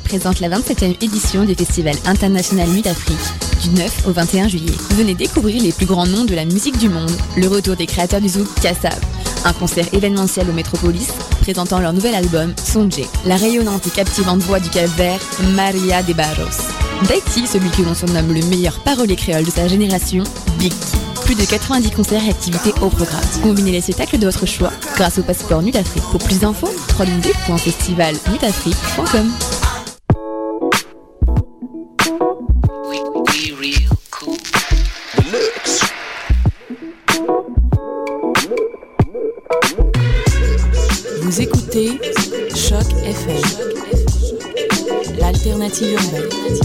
Présente la 27e édition du Festival international Nuit d'Afrique du 9 au 21 juillet. Venez découvrir les plus grands noms de la musique du monde, le retour des créateurs du zouk Kassav, un concert événementiel au Métropolis présentant leur nouvel album Sonje, la rayonnante et captivante voix du Cap Vert Maria de Barros. D'Haïti, celui que l'on surnomme le meilleur parolier créole de sa génération, Big Plus de 90 concerts et activités au programme. Combinez les spectacles de votre choix grâce au passeport Nuit d'Afrique. Pour plus d'infos, www.festivalnudafrique.com. 即认为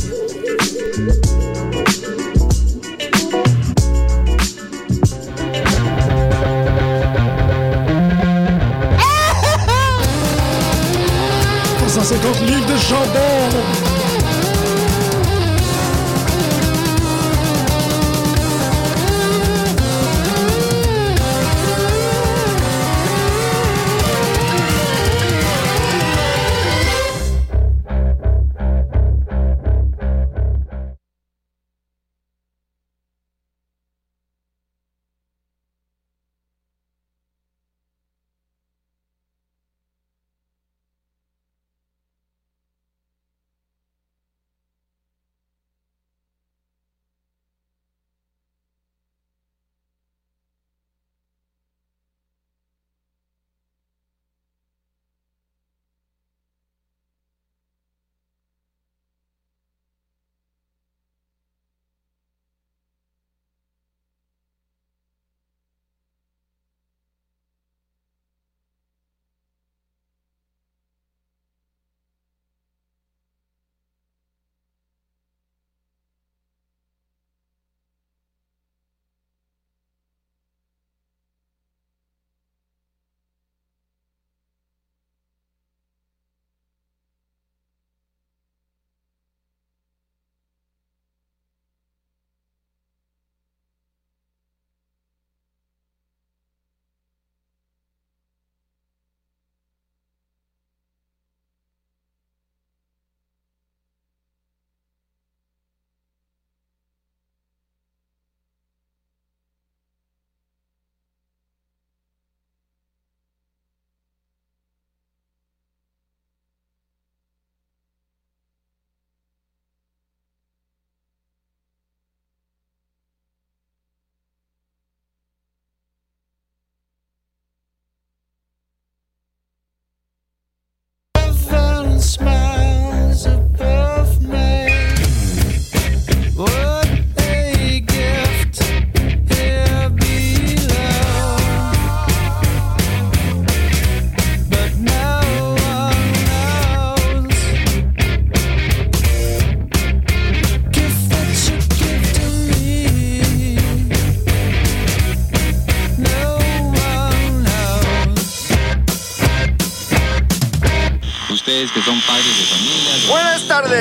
smile.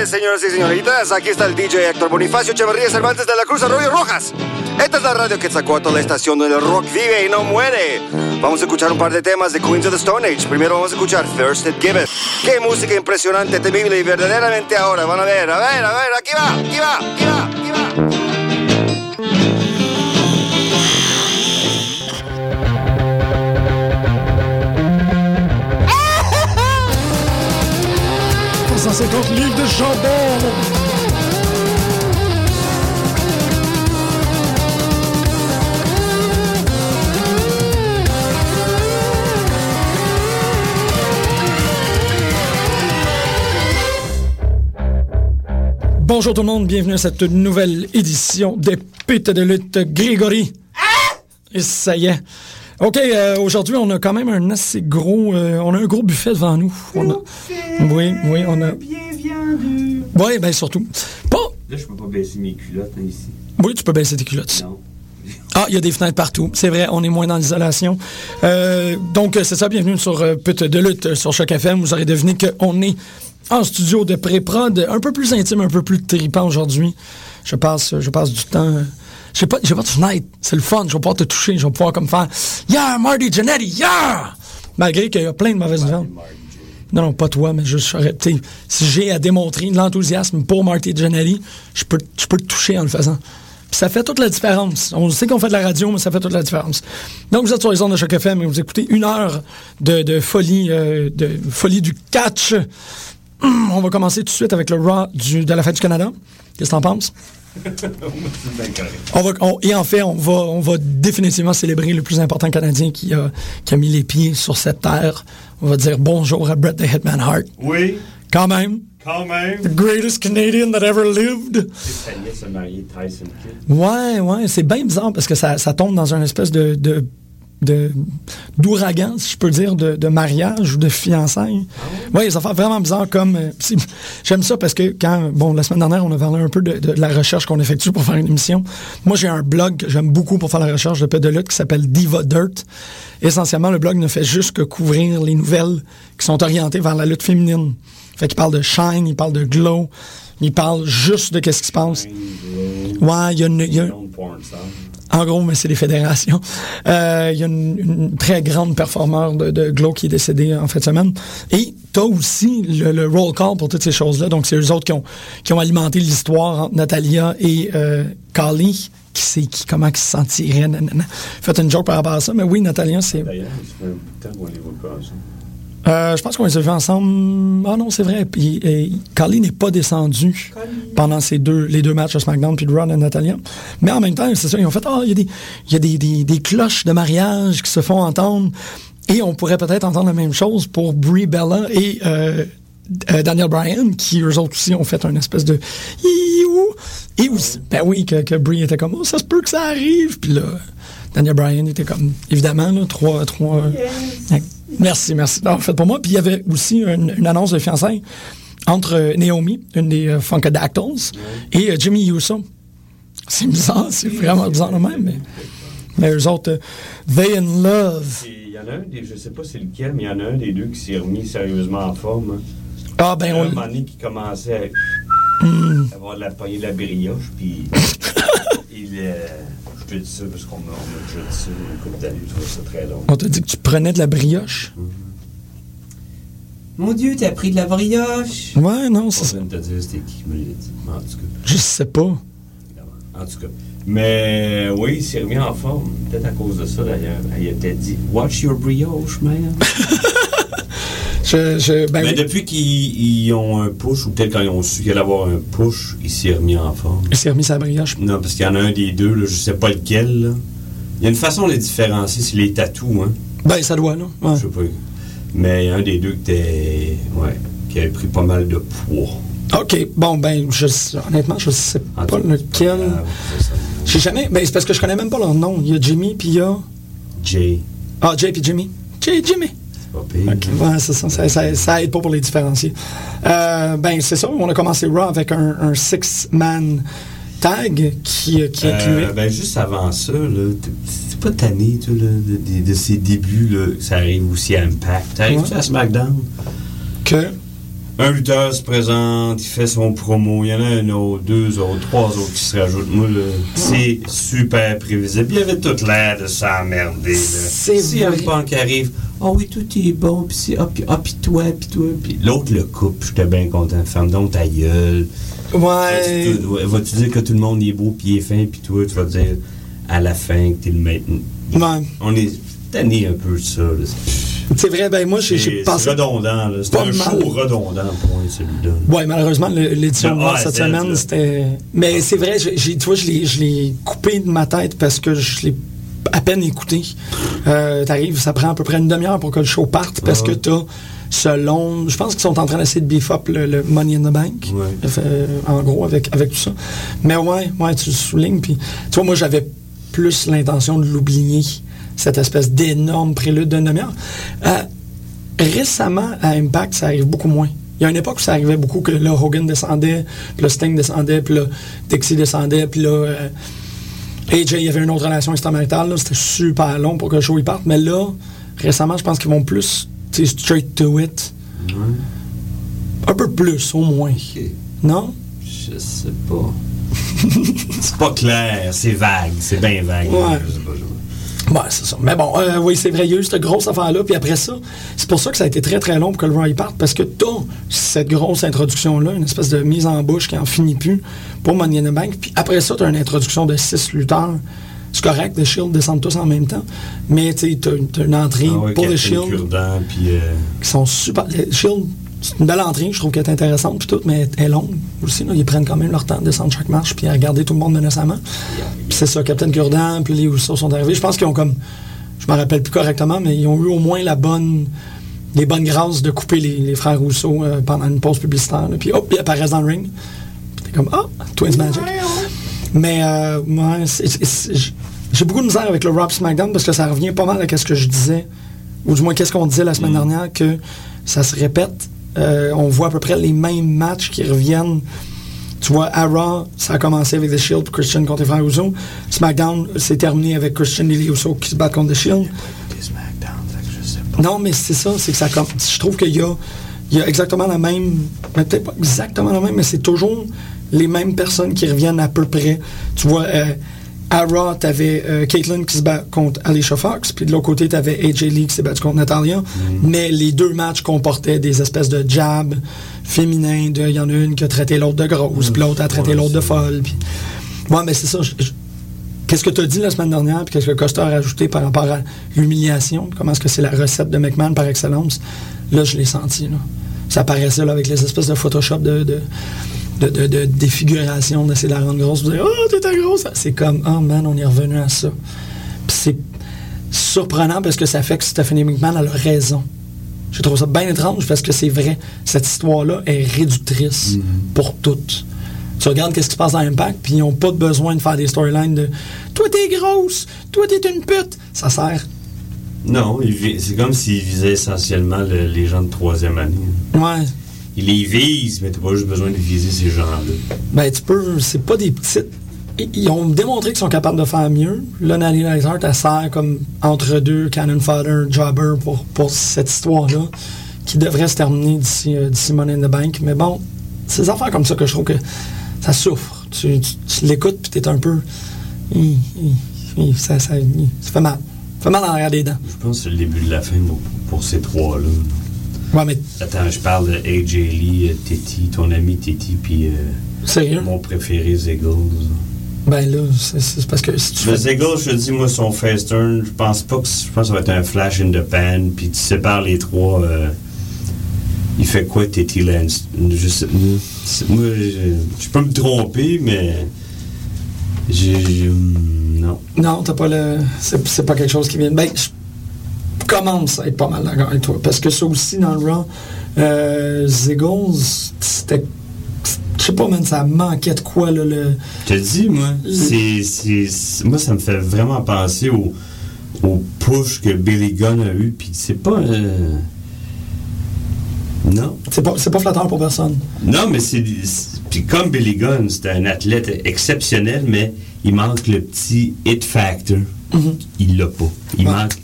Señoras y señoritas. Aquí está el DJ Héctor Bonifacio Echeverría Cervantes de la Cruz Arroyo Rojas. Esta es la radio que sacó a toda la estación donde el rock vive y no muere. Vamos a escuchar un par de temas de Queens of the Stone Age. Primero vamos a escuchar Thirsted Gibbet. Qué música impresionante, temible y verdaderamente ahora. Van a ver, a ver, a ver, aquí va, aquí va, aquí va, aquí va. Cinquante livres de chandelle Bonjour tout le monde, bienvenue à cette nouvelle édition des putes de lutte Grégory. Et ça y est. OK, euh, aujourd'hui, on a quand même un assez gros... euh, on a un gros buffet devant nous. On a- Oui, oui, on a... Oui, ben surtout. Pas... Là, je peux pas baisser mes culottes hein, ici. Oui, tu peux baisser tes culottes. Non. Ah, il y a des fenêtres partout. C'est vrai, on est moins dans l'isolation. Euh, donc, euh, c'est ça, bienvenue sur euh, Pute de lutte sur Choc FM. Vous aurez deviné qu'on est en studio de pré-prod, un peu plus intime, un peu plus tripant aujourd'hui. Je passe, je passe du temps... j'ai pas, j'ai pas de fenêtre. C'est le fun. Je vais pouvoir te toucher. Je vais pouvoir comme faire Yeah, Marty Jannetty, yeah! Malgré qu'il y a plein de mauvaises nouvelles. Non, non, pas toi, mais juste, si j'ai à démontrer de l'enthousiasme pour Marty Jannetty, je peux, je peux te toucher en le faisant. Puis ça fait toute la différence. On sait qu'on fait de la radio, mais ça fait toute la différence. Donc, vous êtes sur les ondes de Choc FM et vous écoutez une heure de, folie, euh, de folie du catch. On va commencer tout de suite avec le Raw de la fête du Canada. Qu'est-ce que t'en penses? On va, on- et en fait, on va, on va définitivement célébrer le plus important Canadien qui a, qui a mis les pieds sur cette terre. On va dire bonjour à Bret the Hitman Hart. Oui, Quand même, quand même. the greatest Canadian that ever lived. Tyson Kidd. Ouais, ouais, c'est bien bizarre parce que ça, ça tombe dans une espèce de- d'ouragan, si je peux dire, de, de mariage ou de fiançailles. Ouais, ça fait vraiment bizarre comme. euh, J'aime ça parce que quand, bon, la semaine dernière, on a parlé un peu de, de la recherche qu'on effectue pour faire une émission. Moi, j'ai un blog que j'aime beaucoup pour faire la recherche de pet de lutte qui s'appelle Diva Dirt. Essentiellement, le blog ne fait juste que couvrir les nouvelles qui sont orientées vers la lutte féminine. Fait qu'il parle de shine, il parle de glow, il parle juste de qu'est-ce qui se passe. Ouais, il y a une, y. en gros, mais c'est des fédérations. Euh, Il y a une, très grande performeur de, de Glow qui est décédée en fin de semaine. Et tu as aussi le, roll call pour toutes ces choses-là. Donc, c'est eux autres qui ont, qui ont alimenté l'histoire entre Natalia et euh, Carly. Qui sait qui, comment ils se sentiraient. nanana. Faites une joke par rapport à ça. Mais oui, Natalia, c'est. D'ailleurs, un temps les. Euh, je pense qu'on les a vus ensemble. Ah non, c'est vrai. Puis euh, Carly n'est pas descendue pendant ces deux, les deux matchs de SmackDown puis de Raw et Natalia. Mais en même temps, c'est ça, ils ont fait Ah, il y a, des, y a des, des, des cloches de mariage qui se font entendre. Et on pourrait peut-être entendre la même chose pour Brie Bella et euh, euh, Daniel Bryan, qui eux autres aussi ont fait un espèce de Et aussi, ben oui, que, que Brie était comme Oh, ça se peut que ça arrive. Puis là, Daniel Bryan était comme, évidemment, là, trois. trois euh, Merci, merci. En fait, pour moi, puis il y avait aussi une, une annonce de fiançailles entre euh, Naomi, une des euh, Funkadactyls, et euh, Jimmy Uso. C'est bizarre, c'est vraiment bizarre de même, mais, mais eux autres, they in love. Il y en a un des, je sais pas c'est lequel, mais il y en a un des deux qui s'est remis sérieusement en forme. hein. Ah, ben, un on, moment donné qui commençait Hmm. à avoir de la poignée de la brioche, puis il, je te dis ça parce qu'on m'a déjà dit ça une couple d'années, je trouve ça très long. on t'a dit que tu prenais de la brioche? Mon Dieu, t'as pris de la brioche. Ouais, non, Je c'est ça. vais te dire c'était qui qui me l'a dit, en tout cas. Je sais pas. En tout cas. Mais oui, il s'est remis en forme. Peut-être à cause de ça, d'ailleurs. Il a peut-être dit Watch your brioche, man. Je, je, ben Mais oui. depuis qu'ils ils ont un push, ou peut-être quand ils ont su qu'il allait avoir un push, il s'est remis en forme. Il s'est remis sa brioche. Non, parce qu'il y en a un des deux, là, je sais pas lequel. là. Il y a une façon de les différencier, c'est les tatous, hein. Ben, ça doit, là. Ouais. Je sais pas. Mais il y a un des deux qui était. Ouais. Qui avait pris pas mal de poids. OK, bon, ben, je, honnêtement, je sais pas cas, lequel. ah. J'ai jamais. Ben, c'est parce que je connais même pas leur nom. Il y a Jimmy, puis il y a. Jay. Ah, Jay puis Jimmy. Jay, Jimmy. Pas ouais, ça. Ça, ça, ça aide pas pour les différencier. Euh, ben, c'est ça. On a commencé Raw avec un, un six-man tag qui, qui incluait. Euh, ben, juste avant ça, c'est pas tanné, toi, là, de, de- de ces débuts, là, ça arrive aussi à Impact. T'arrives Ouais. à SmackDown? que? Un lutteur se présente, il fait son promo, il y en a un autre, deux autres, trois autres qui se rajoutent. Moi, c'est super prévisible. Il y avait toute l'air de s'emmerder, là. C'est Si un punk arrive, oh oui, tout est bon, pis c'est, ah, pis, ah, pis toi, pis toi, pis l'autre le coupe, j'étais bien content. Ferme donc ta gueule. Ouais. Vas-tu dire que tout le monde est beau pis il est fin, puis toi, tu vas dire à la fin que t'es le maître. Ouais. On est tanné un peu de ça. là. C'est vrai, ben, moi, j'ai j'ai c'est passé. redondant. là. C'est Pas un mal. show redondant, point, celui-là. Ouais, malheureusement, le- l'édition de Ah, cette semaine, c'était. Mais c'est vrai, tu vois, je l'ai- je l'ai coupé de ma tête parce que je l'ai à peine écouté. Euh, T'arrives, ça prend à peu près une demi-heure pour que le show parte parce Ah que t'as selon. Je pense qu'ils sont en train d'essayer de beef up le, le Money in the Bank. Ouais. Euh, en gros, avec, avec tout ça. Mais ouais, ouais, tu le soulignes. Puis, tu vois, moi, j'avais plus l'intention de l'oublier, cette espèce d'énorme prélude d'une demi-heure. Euh, récemment, à Impact, ça arrive beaucoup moins. Il y a une époque où ça arrivait beaucoup que là, Hogan descendait, puis là, Sting descendait, puis là, Dixie descendait, puis là, euh, AJ, il y avait une autre relation extramaritale, là, c'était super long pour que le show y parte, mais là, récemment, je pense qu'ils vont plus, tu sais, straight to it. Un peu plus, au moins. Non? Je sais pas. c'est pas clair, c'est vague, c'est bien vague. Ouais. Je sais pas, je Ouais, c'est ça. Mais bon, euh, oui, c'est vrai, il y a eu cette grosse affaire-là. Puis après ça, c'est pour ça que ça a été très, très long pour que le y parte, parce que t'as cette grosse introduction-là, une espèce de mise en bouche qui en finit plus pour Money in the Bank. Puis après ça, t'as une introduction de six lutteurs. C'est correct, les Shield descendent tous en même temps. Mais tu t'as une entrée Ah ouais, pour les Captain Shield Cure-Dent, puis euh, qui sont super. Les Shield, c'est une belle entrée, je trouve qu'elle est intéressante, puis tout, mais elle est longue aussi. Là, ils prennent quand même leur temps de descendre chaque marche, puis à regarder tout le monde menaçamment. Puis c'est ça, Captain Cure-Dent, puis les Usos sont arrivés. Je pense qu'ils ont comme. Je me rappelle plus correctement, mais ils ont eu au moins la bonne. Les bonnes grâces de couper les, les frères Rousseau euh, pendant une pause publicitaire. là. Puis hop, ils apparaissent dans le ring. Puis t'es comme, ah, Twins Magic. Mais, euh, c'est- c'est- j'ai beaucoup de misère avec le Rob SmackDown parce que ça revient pas mal à ce que je disais, ou du moins qu'est-ce qu'on disait la semaine dernière, que ça se répète. Euh, on voit à peu près les mêmes matchs qui reviennent. Tu vois, à ça a commencé avec The Shield, Christian contre les. SmackDown, c'est terminé avec Christian et les Uso qui se battent contre The Shield. Non, mais c'est ça, c'est que ça. Je trouve qu'il y a, il y a exactement la même. mais Peut-être pas exactement la même, mais c'est toujours les mêmes personnes qui reviennent à peu près. Tu vois, euh, à Raw, t'avais euh, Caitlyn qui se bat contre Alicia Fox, puis de l'autre côté, t'avais AJ Lee qui s'est battu contre Natalia. Mais les deux matchs comportaient des espèces de jabs féminins. Il y en a une qui a traité l'autre de grosse, puis l'autre a traité Ouais, l'autre de folle. Ouais, mais c'est ça. Qu'est-ce que tu as dit la semaine dernière, puis qu'est-ce que Costa a rajouté par rapport à l'humiliation? Comment est-ce que c'est la recette de McMahon par excellence? Là, je l'ai senti. Là. Ça apparaissait là, avec les espèces de Photoshop de, de, de, de- de défiguration, d'essayer de la rendre grosse. Vous dire, oh, t'étais grosse! C'est comme, oh man, on est revenu à ça. Puis c'est surprenant parce que ça fait que Stephanie McMahon a raison. Je trouve ça bien étrange parce que c'est vrai. Cette histoire-là est réductrice pour toutes. Tu regardes qu'est-ce qui se passe dans Impact, puis ils n'ont pas besoin de faire des storylines de Toi t'es grosse, toi t'es une pute. Ça sert. Non, c'est comme s'il visait essentiellement le- les gens de troisième année. Ouais. Il les vise, mais t'as pas juste besoin de viser ces gens-là. Ben tu peux, c'est pas des petites. Ils- ont démontré qu'ils sont capables de faire mieux. Neidhart, elle sert comme entre deux cannon fodder, jobber pour, pour cette histoire-là, qui devrait se terminer d'ici euh, Money in the Bank. Mais bon, c'est des affaires comme ça que je trouve que ça souffre. Tu, tu- tu l'écoutes, puis t'es un peu. Hi, hi, hi, ça, ça, hi, ça fait mal. Ça fait mal arrière des dents. Je pense que c'est le début de la fin pour, pour ces trois-là. Ouais, mais Attends, je parle de AJ Lee, euh, Titi, ton ami Titi, puis euh, mon préféré Ziggles. Ben là, c'est parce que si tu Le fais. Ziggles, je te dis, moi, son face turn, je pense pas que je pense que ça va être un flash in the pan, puis tu sépares les trois. euh, il fait quoi, Titi Lance? Je sais, moi, je, je peux me tromper, mais. J'ai. j'ai- Non. Non, t'as pas le. C'est c'est pas quelque chose qui vient. Ben, je commence à être pas mal d'accord avec toi. Parce que ça aussi, dans le Raw, euh, c'était. Je sais pas, man, ça manquait de quoi, là, le. Je te dis, moi, c'est, moi, ça me fait vraiment penser au, au push que Billy Gunn a eu, puis c'est pas. euh, Non. C'est pas, c'est pas flatteur pour personne. Non, mais c'est. Puis comme Billy Gunn, c'est un athlète exceptionnel, mais il manque le petit hit factor. Il l'a pas. Il Ouais. manque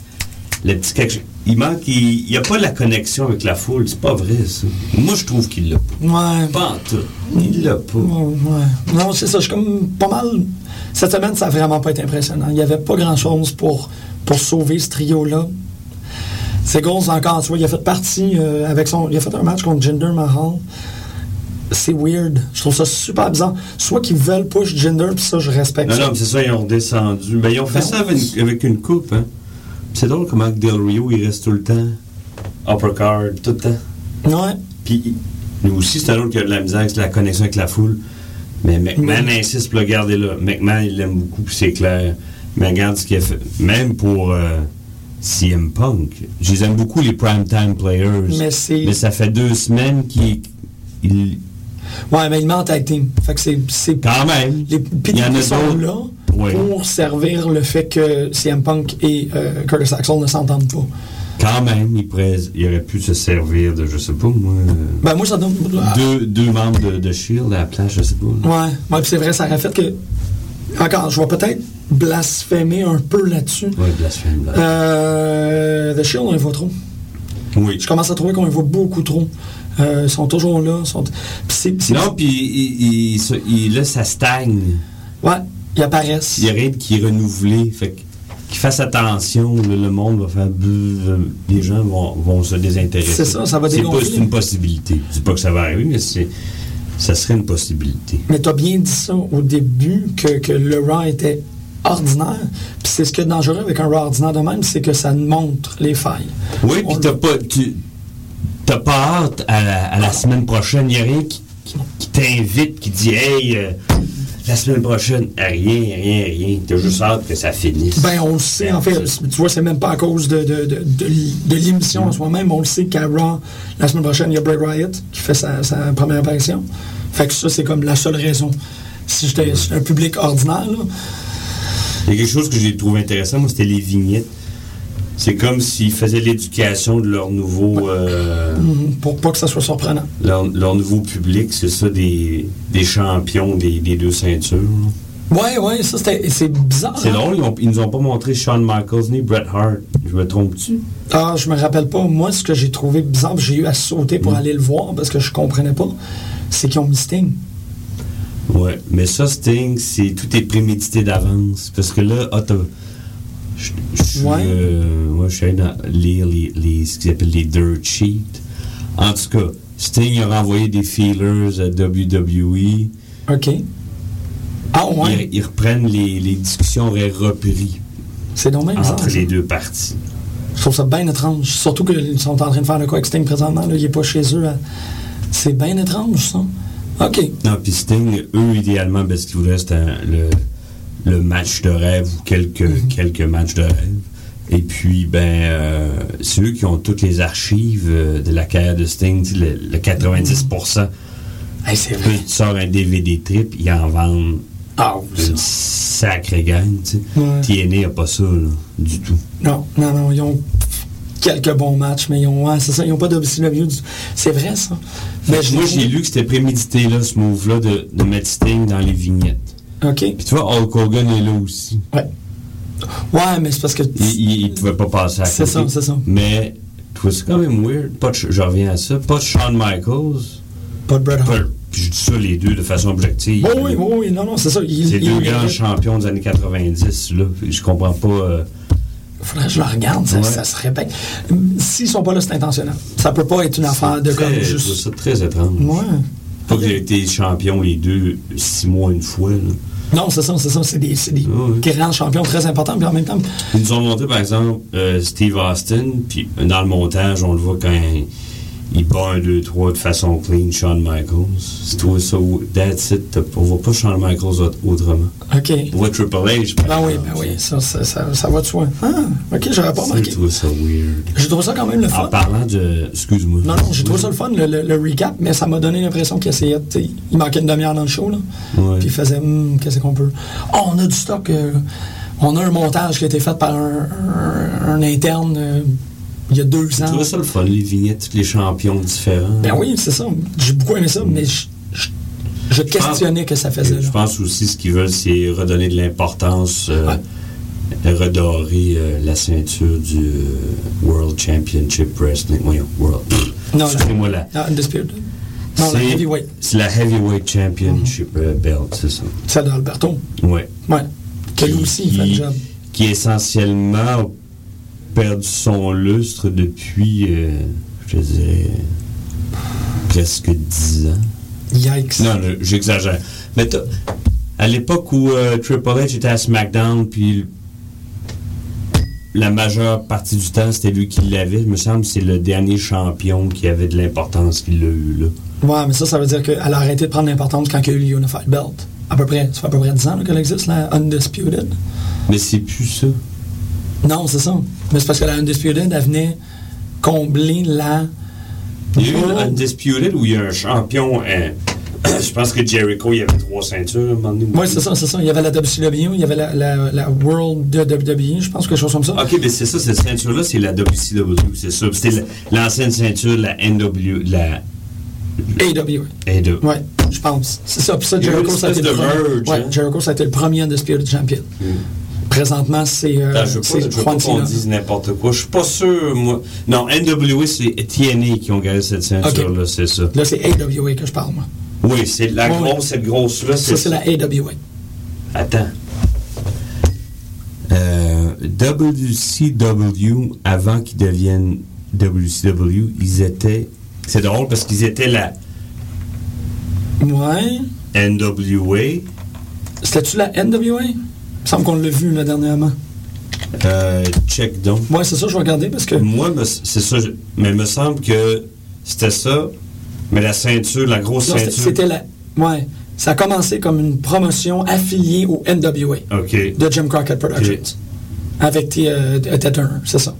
le petit quelque. Il manque. Il n'y a pas la connexion avec la foule. C'est pas vrai, ça. Moi, je trouve qu'il l'a pas. Ouais. Pas en tout. Il l'a pas. Ouais. Non, c'est ça. Je suis comme pas mal. Cette semaine, ça a vraiment pas été impressionnant. Il y avait pas grand chose pour, pour sauver ce trio-là. Ziggles, encore, tu vois, il a fait partie euh, avec son. Il a fait un match contre Jinder Mahal. C'est weird. Je trouve ça super bizarre. Soit qu'ils veulent push Jinder, puis ça, je respecte Non, ça. non, mais c'est ça, ils ont redescendu. Ben, ils ont fait Ben, ça avec une, avec une coupe, hein. C'est drôle comment Del Rio, il reste tout le temps. Uppercard, tout le temps. Ouais. Puis, nous aussi, c'est un autre qui a de la misère avec la connexion avec la foule. Mais McMahon Oui. insiste pour le garder là. McMahon, il l'aime beaucoup, puis c'est clair. Mais regarde ce qu'il a fait. Même pour euh, CM Punk. Je les aime beaucoup, les primetime players. Mais ça fait deux semaines qu'il. il- Ouais, mais il met en tag team. Fait que c'est. Quand même. Les Il y en a sont là Pour servir le fait que CM Punk et euh, Curtis Axel ne s'entendent pas. Quand même, il, pourrait- il aurait pu se servir de, je sais pas, moi. euh, Ben moi, ça donne. deux, deux membres de, de Shield à la place, je sais pas. là. Ouais, ouais puis c'est vrai, ça aurait fait que. Encore, je vais peut-être blasphémer un peu là-dessus. Ouais, blasphème. là. Euh, The Shield, on les voit trop. Oui. Je commence à trouver qu'on les voit beaucoup trop. Euh, ils sont toujours là. Sont... C'est- Non, puis il, il- se- il- là, ça stagne. Ouais, ils apparaissent. Il y a rien qui est renouvelé. Fait que- qu'il fasse attention, là, le monde va faire. les gens vont, vont se désintéresser. C'est ça, ça va C'est pas- une possibilité. Je dis pas que ça va arriver, mais c'est, ça serait une possibilité. Mais tu as bien dit ça au début, que, que le Raw était ordinaire. Puis c'est ce qui est dangereux avec un Raw ordinaire de même, c'est que ça montre les failles. Oui, puis t'as pas, tu, t'as pas hâte à la, à la semaine prochaine. Il n'y a rien qui, qui- qui t'invite, qui dit Hey, euh, la semaine prochaine, rien, rien, rien. T'as juste hâte que ça finisse. Ben, on le sait, en fait. Tu vois, c'est même pas à cause de, de, de, l'émission en soi-même. On le sait qu'à Raw, la semaine prochaine, il y a Bray Wyatt qui fait sa, sa première apparition. Fait que ça, c'est comme la seule raison. Si j'étais un public ordinaire, là, Il y a quelque chose que j'ai trouvé intéressant, moi, c'était les vignettes. C'est comme s'ils faisaient l'éducation de leur nouveau, euh, mhm, pour pas que ça soit surprenant. leur, leur nouveau public. C'est ça, des, des champions des, des deux ceintures. Ouais, ouais, ça, c'était, c'est bizarre. C'est hein? drôle, ils, ont- ils nous ont pas montré Shawn Michaels ni Bret Hart. Je me trompe-tu? Ah, je me rappelle pas. Moi, ce que j'ai trouvé bizarre, j'ai eu à sauter Mm. pour aller le voir parce que je comprenais pas, c'est qu'ils ont mis Sting. Ouais, mais ça, Sting, c'est tout est prémédité d'avance. Parce que là, ah, t'as- je je Ouais. euh, moi, je suis allé dans- lire les, les- ce qu'ils appellent les dirt sheets. En tout cas, Sting a renvoyé des feelers à WWE. OK. Ah, ouais. Ils, ils reprennent les, les discussions auraient repris C'est bizarre. entre les deux parties. Je trouve ça bien étrange. Surtout qu'ils sont en train de faire le quoi avec Sting présentement. Là, il est pas chez eux. à- C'est bien étrange, ça. OK. Non, puis Sting, eux, idéalement, ben, ce qu'ils voulaient, c'était le, le match de rêve ou quelques, Mhm. quelques matchs de rêve. Et puis, ben, euh, c'est eux qui ont toutes les archives euh, de la carrière de Sting, le, le 90%. Hey, c'est vrai. tu sors un DVD trip, ils en vendent Ah, oui, une ça. sacrée gang, tu sais. TNA n'a pas ça, là, du tout. Non, non, non. Ils ont quelques bons matchs, mais ils ont. Ouais, c'est ça. Ils n'ont pas du- C'est vrai, ça. Mais Moi, j'ai lu que c'était prémédité, là, ce move-là, de, de mettre Sting dans les vignettes. OK. Puis tu vois, Hulk Hogan est là aussi. Ouais. Ouais, mais c'est parce que. Il, il pouvait pas passer à C'est côté. ça, c'est ça. Mais, tu vois, c'est quand même weird. Pas de, je reviens à ça. Pas de Shawn Michaels. Pas de Bret Hart. Puis je dis ça les deux de façon objective. Oh oui, oui, oui, non, non, c'est ça. C'est deux il- grands champions des années 90, là. Je comprends pas. euh, Faudrait que je le regarde, ça, Ouais. ça serait bien. S'ils sont pas là, c'est intentionnel. Ça peut pas être une affaire de comme je trouve juste. ça très étrange. Ouais. Pas que j'ai été champion les deux six mois une fois. là. Non, c'est ça, c'est ça. C'est des, des ouais. grands champions très importants, puis en même temps. Ils nous ont montré, par exemple, euh, Steve Austin, puis dans le montage, on le voit quand il, il bat un, deux, trois de façon clean, Shawn Michaels. C'est toi ça, that's it. On voit pas Shawn Michaels autre- autrement. OK. On voit Triple H. Ben oui, ben oui, ça, ça, ça, ça va de soi. Ah, OK, j'aurais pas remarqué. Je trouve ça weird. J'ai trouvé ça quand même le fun. En parlant de. Excuse-moi. Non, non, j'ai trouvé ça le fun, le, le- le recap, mais ça m'a donné l'impression qu'il essayait, il manquait une demi-heure dans le show, là. Ouais. Puis il faisait, Hum, qu'est-ce qu'on peut. Oh, on a du stock. euh, on a un montage qui a été fait par un, un- un interne euh, il y a deux Je ans. trouvais ça le fun, les vignettes, tous les champions différents. Ben oui, c'est ça. J'ai beaucoup aimé ça, mais je, je- je questionnais que ça faisait Je là. pense aussi ce qu'ils veulent, c'est redonner de l'importance, euh, Ouais. redorer euh, la ceinture du euh, World Championship Wrestling. Voyons, World. Non, Excusez-moi là. Ah. Non, la C'est- heavyweight. C'est la Heavyweight Championship euh, belt, c'est ça. Celle d'Alberto. Que lui Qui- aussi, fait le qui- job. Qui essentiellement perdu son lustre depuis, euh, je dirais, presque 10 ans. Yikes. Non, j'exagère. Mais à l'époque où euh, Triple H était à SmackDown, puis la majeure partie du temps, c'était lui qui l'avait, il me semble que c'est le dernier champion qui avait de l'importance qu'il l'a eu, là. Ouais, mais ça, ça veut dire qu'elle a arrêté de prendre l'importance quand il y a eu le Unified Belt. À peu près. Ça fait à peu près 10 ans là, qu'elle existe, la Undisputed. Mais c'est plus ça. Non, c'est ça. Mais c'est parce que la Undisputed, elle venait combler la. Il y a eu une Undisputed où il y a un champion. euh, je pense que Jericho, il y avait trois ceintures à un moment donné. Oui, c'est ça, c'est ça. Il y avait la WCW, il y avait la, la, la World de WWE, je pense, quelque chose comme ça. Ok, mais c'est ça, cette ceinture-là, c'est la WCW, c'est ça. C'était la- l'ancienne ceinture, la NW, la AW. AW. Ouais, je pense. C'est ça. Puis ça, Jericho, ça a été le premier. merge, Ouais, hein? Jericho, ça a été le premier Undisputed Champion. Présentement, c'est euh, je veux pas, pas qu'on dise n'importe quoi. Je suis pas sûr, moi. Non, NWA, c'est TNA qui ont gagné cette ceinture-là, c'est ça. Là, c'est AWA que je parle, moi. Oui, c'est la grosse, cette grosse-là, Ça, c'est c'est la AWA. Attends. Euh, WCW, avant qu'ils deviennent WCW, ils étaient. C'est drôle parce qu'ils étaient la Ouais. NWA. C'était-tu la NWA? Il me semble qu'on l'a vu, là, dernièrement. Euh, check donc. Ouais, c'est ça, je vais regarder parce que. Moi, c'est ça. je- Mais il me semble que c'était ça. Mais la ceinture, la grosse Non, ceinture. C'était la. Ouais. Ça a commencé comme une promotion affiliée au NWA OK. de Jim Crockett Productions. Avec T- euh, Ted Turner, c'est ça.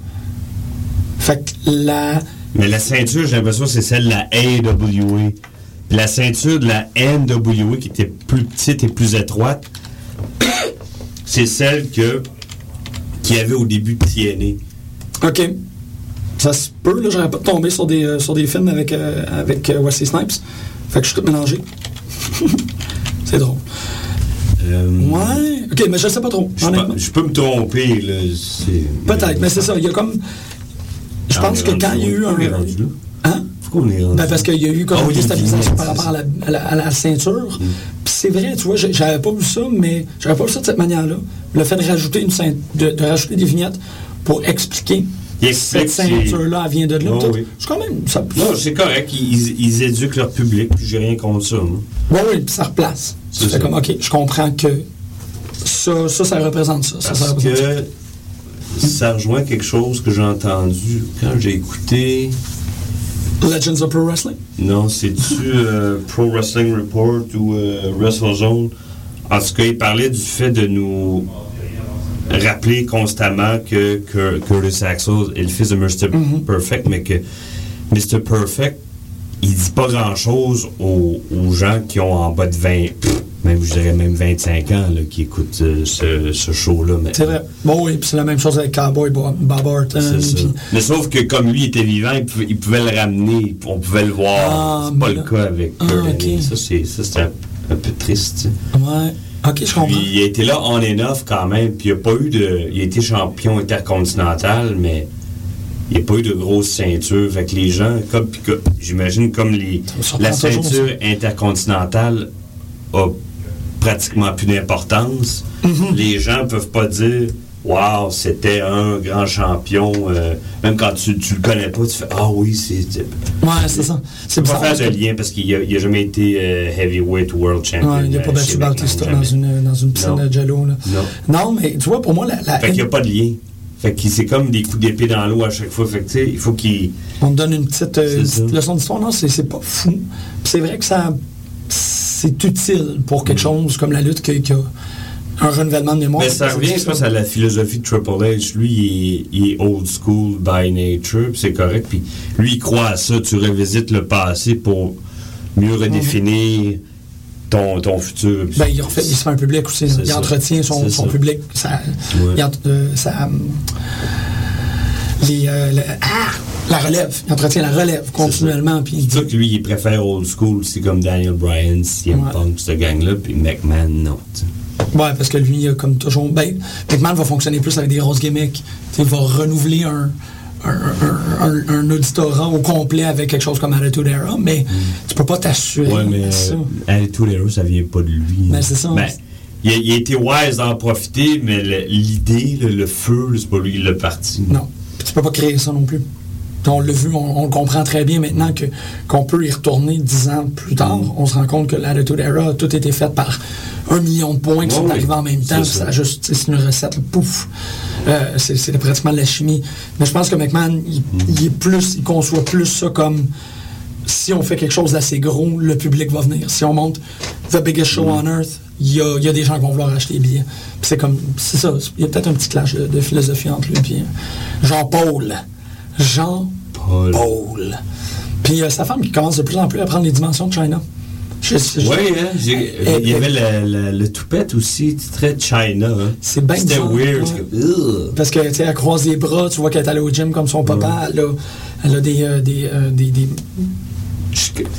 Fait que la. Mais la ceinture, j'ai l'impression que c'est celle de la AWA. La ceinture de la NWA, qui était plus petite et plus étroite, c'est celle que qu'il y avait au début de TNA. OK. Ça se peut, là, j'aurais pas tombé sur des, euh, sur des films avec, euh, avec euh, Wesley Snipes. Fait que je suis tout mélangé. c'est drôle. Ouais. OK, mais je sais pas trop. Je, je peux me tromper, là. c'est- Peut-être, mais c'est ça. Il y a comme. Je Ah, pense que quand il y a eu un. Rendu là? Hein? Pourquoi on est rendu Ben parce qu'il y a eu comme Ah une déstabilisation par rapport à la, à la- à la ceinture. Mm. Puis c'est vrai, tu vois, j'avais pas vu ça, mais j'avais pas vu ça de cette manière-là. Le fait de rajouter une ceint- de, de rajouter des vignettes pour expliquer cette ceinture-là, vient de là. Oh, oui. Quand même. Ça, Non, c'est correct. Ils, ils éduquent leur public, puis j'ai rien contre ça. moi. Oui, oui, puis ça replace. C'est ça. comme, OK, je comprends que ça, ça, ça représente ça. ça, ça Parce ça. que ça rejoint quelque chose que j'ai entendu quand j'ai écouté. Legends of Pro Wrestling? Non, c'est-tu euh, Pro Wrestling Report ou euh, WrestleZone? En tout cas, il parlait du fait de nous rappeler constamment que, que Curtis Axel est le fils de Mr. Perfect, mais que Mr. Perfect, il dit pas grand-chose aux, aux gens qui ont en bas de 20, pff, même je dirais même 25 ans, là, qui écoutent euh, ce, ce show-là. mais- C'est vrai. Bon, oui, puis c'est la même chose avec Cowboy Bob, Bob Orton. C'est ça. puis- Mais sauf que comme lui était vivant, il pouvait, il pouvait le ramener, on pouvait le voir. Ah, c'est pas le cas avec Ah, Kurt. Ça, c'est un, un peu triste. Ouais. OK, je comprends. Puis il a été là on and off quand même, puis il a pas eu de. Il a été champion intercontinental, mais il n'y a pas eu de grosse ceinture. Fait que les gens, comme j'imagine comme les la toujours, ceinture intercontinentale a pratiquement plus d'importance. Mm-hmm. Les gens peuvent pas dire Waouh, c'était un grand champion. euh, même quand tu, le connais pas, tu fais Ah oui, c'est. Ouais, c'est ça. C'est pas faire de que- lien parce qu'il a, il a jamais été euh, heavyweight world champion. Ouais, il n'a pas euh, battu chez Bautista dans une, dans une piscine Non. de jello. Là. Non. Non, mais tu vois, pour moi, la, la Fait qu'il n'y a pas de lien. Fait que c'est comme des coups d'épée dans l'eau à chaque fois. Fait que tu sais, il faut qu'il. on te donne une petite, euh, une petite leçon d'histoire. Non, c'est pas fou. C'est vrai que ça c'est utile pour quelque chose comme la lutte qui, qui a un renouvellement de mémoire. Mais ça revient, je pense, à la philosophie de Triple H. Lui, il est, il est old school by nature, puis c'est correct. Puis lui, il croit à ça. Tu revisites le passé pour mieux redéfinir ton, ton futur. Ben, il, refait, il se fait un public aussi. Il ça. entretient son, son ça. public. Ça, Ouais. il ent- euh, ça, les, euh, le- ah, la relève. Il entretient la relève continuellement. Puis il C'est dit ça que lui, il préfère old school. C'est comme Daniel Bryan, CM Ouais. Punk, cette gang-là, puis McMahon, non. tu sais. Ouais, parce que lui, il a comme toujours. Ben, McMahon va fonctionner plus avec des grosses gimmicks. Il va renouveler un, un, un, un- un auditorat au complet avec quelque chose comme Attitude Era, mais tu peux pas t'assurer Mm. Ouais, mais ça. euh, Attitude Era, ça vient pas de lui. Ben, c'est ça. Ben, il, a, il a été wise d'en profiter, mais l'idée, le, le feu, c'est pas lui qui l'a parti. Non. Puis tu peux pas créer ça non plus. On l'a vu, on, comprend très bien maintenant que qu'on peut y retourner dix ans plus tard. Mm. On se rend compte que l'Attitude Era a tout été fait par un million de points qui sont oui. arrivés en même temps. C'est ça ça. juste, une recette, pouf. Euh, c'est c'est pratiquement de la chimie. Mais je pense que McMahon, il, Mm. il est plus, il conçoit plus ça comme si on fait quelque chose d'assez gros, le public va venir. Si on monte The Biggest Show Mm. on Earth, il y a, il y a des gens qui vont vouloir acheter les billets. Puis c'est comme, c'est ça, il y a peut-être un petit clash de, de philosophie entre lui et Jean-Paul. Jean-Paul. Paul. Puis euh, sa femme qui commence de plus en plus à prendre les dimensions de China. Oui, hein, il y avait le, le, le toupette aussi, très China. Hein. C'est bien C'était weird. Parce que, tu sais, elle croise les bras, tu vois qu'elle est allée au gym comme son papa, elle a, elle a des, euh, des, euh, des, des-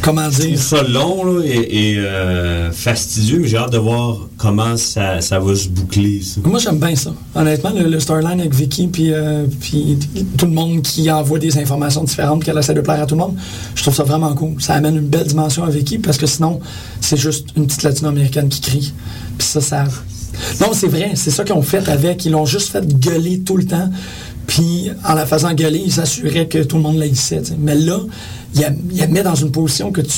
comment dire, ça long là, et, et, euh, fastidieux, mais j'ai hâte de voir comment ça, ça va se boucler. Ça. Moi, j'aime bien ça. Honnêtement, le, le storyline avec Vicky, puis, euh, puis tout le monde qui envoie des informations différentes, qu'elle essaie de plaire à tout le monde, je trouve ça vraiment cool. Ça amène une belle dimension à Vicky, parce que sinon, c'est juste une petite latino-américaine qui crie. Puis ça, ça. Non, c'est vrai, c'est ça qu'ils ont fait avec. Ils l'ont juste fait gueuler tout le temps. Puis, en la faisant gueuler, ils s'assuraient que tout le monde tu sais. Mais là, il la, il la met dans une position que tu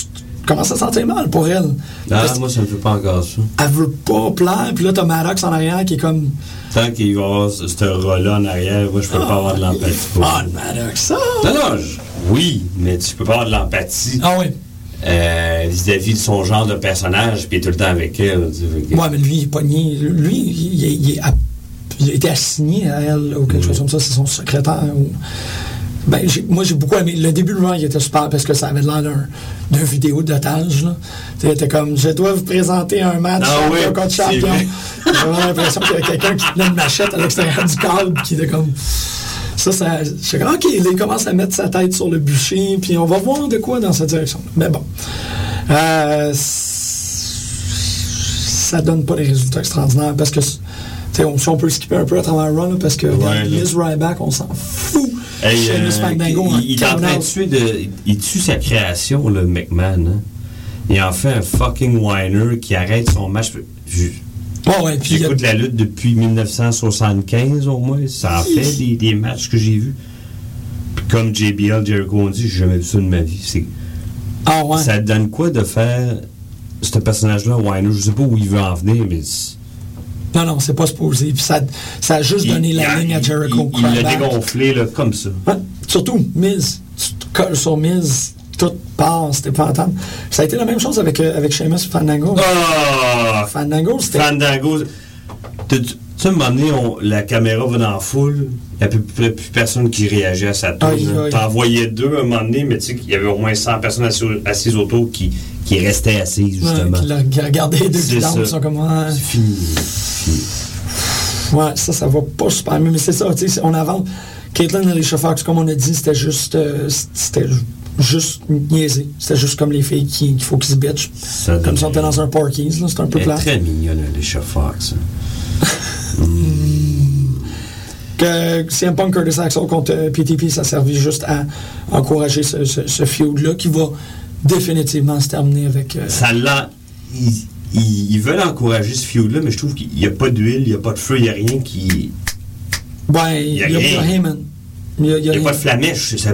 commences à sentir mal pour elle. Ah, Parce moi, ça me fait pas encore ça. qu'elle veut pas plaire, puis là, t'as Maddox en arrière qui est comme. Tant qu'il va avoir ce ce rôle-là en arrière, moi, je peux pas avoir de l'empathie. pour Ah, lui. Maddox, ça! Non, non, je- oui, mais tu peux pas avoir de l'empathie Ah oui. euh, vis-à-vis de son genre de personnage, puis il est tout le temps avec elle. tu sais, que- Ouais, mais lui, il est pogné. Lui, il, il- il il a été assigné à elle, ou quelque chose comme ça. C'est son secrétaire. ou- Ben, moi, j'ai beaucoup aimé. Le début de Raw, il était super parce que ça avait l'air d'un, vidéo d'otage. Tu était comme, je dois vous présenter un match Ah champion oui, contre champion. vraiment l'impression qu'il y avait quelqu'un qui tenait une machette à l'extérieur du puis qui était comme. Ça, ça. Je suis comme, OK, il commence à mettre sa tête sur le bûcher, puis on va voir de quoi dans cette direction. Mais bon. Euh, ça donne pas des résultats extraordinaires parce que, on, si on peut skipper un peu à travers Raw, là, parce que là. Miz Ryback, on s'en fout. Hey, euh, il, il est en train de townhouse. tuer de. Il tue sa création, le McMahon. Hein. Il en fait un fucking whiner qui arrête son match. Je- Ouais, ouais, puis a- J'écoute la lutte depuis 1975 au moins. Ça en fait des, des matchs que j'ai vus. Puis comme JBL, Jericho ont dit, j'ai jamais vu ça de ma vie. C'est- Ah ouais. Ça te donne quoi de faire ce personnage-là, Whiner? Je sais pas où il veut en venir, mais. c'est- Non, non, c'est pas supposé. Puis ça, ça a juste donné il- la il- ligne à Jericho. Il il l'a dégonflé là, comme ça. Surtout, Miz. Tu te colles sur Miz, tout passe, c'était pas entendre. Ça a été la même chose avec, euh, avec Sheamus et Fandango. Ah! Fandango, c'était. Fandango. Tu sais, à un moment donné, on- la caméra va dans la foule, il n'y a plus, plus- plus personne qui réagit à sa tour. T'en voyais deux à un moment donné, mais tu sais qu'il y avait au moins 100 personnes assis- assises autour qui, qui restaient assises, Ouais, justement. qui, la- qui regardaient les deux ils sont comme. ouais. C'est fini. Fini. Ouais, ça, ça va pas super bien. Mais c'est ça, tu sais, on avance. Caitlyn et Alicia Fox, comme on a dit, c'était juste. euh, c'était juste niaisé. C'était juste comme les filles qui- qu'il faut qu'ils se bitchent. Ça Comme si on était dans un là. C'était un peu plat. très mignonne, Alicia Fox. hein. Que CM Punk Curtis Axel contre euh, PTP, ça servi juste à encourager ce, ce, ce feud-là qui va définitivement se terminer avec. euh, Ça l'a. Ils, veulent encourager ce feud-là, mais je trouve qu'il n'y a pas d'huile, il n'y a pas de feu, il n'y a rien qui. ouais, il y a, y a rien. Heyman. Il y a, il y a Il n'y a pas de flamèche, ça,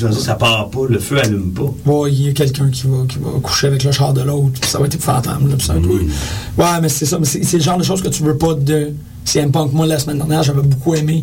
ça, ça part pas, le feu allume pas. Ouais, il y a quelqu'un qui va, qui va coucher avec le char de l'autre, puis ça va être épouvantable. Là, ça Mm. Ouais, mais c'est ça. mais C'est c'est le genre de choses que tu veux pas de CM Punk. Moi, la semaine dernière, j'avais beaucoup aimé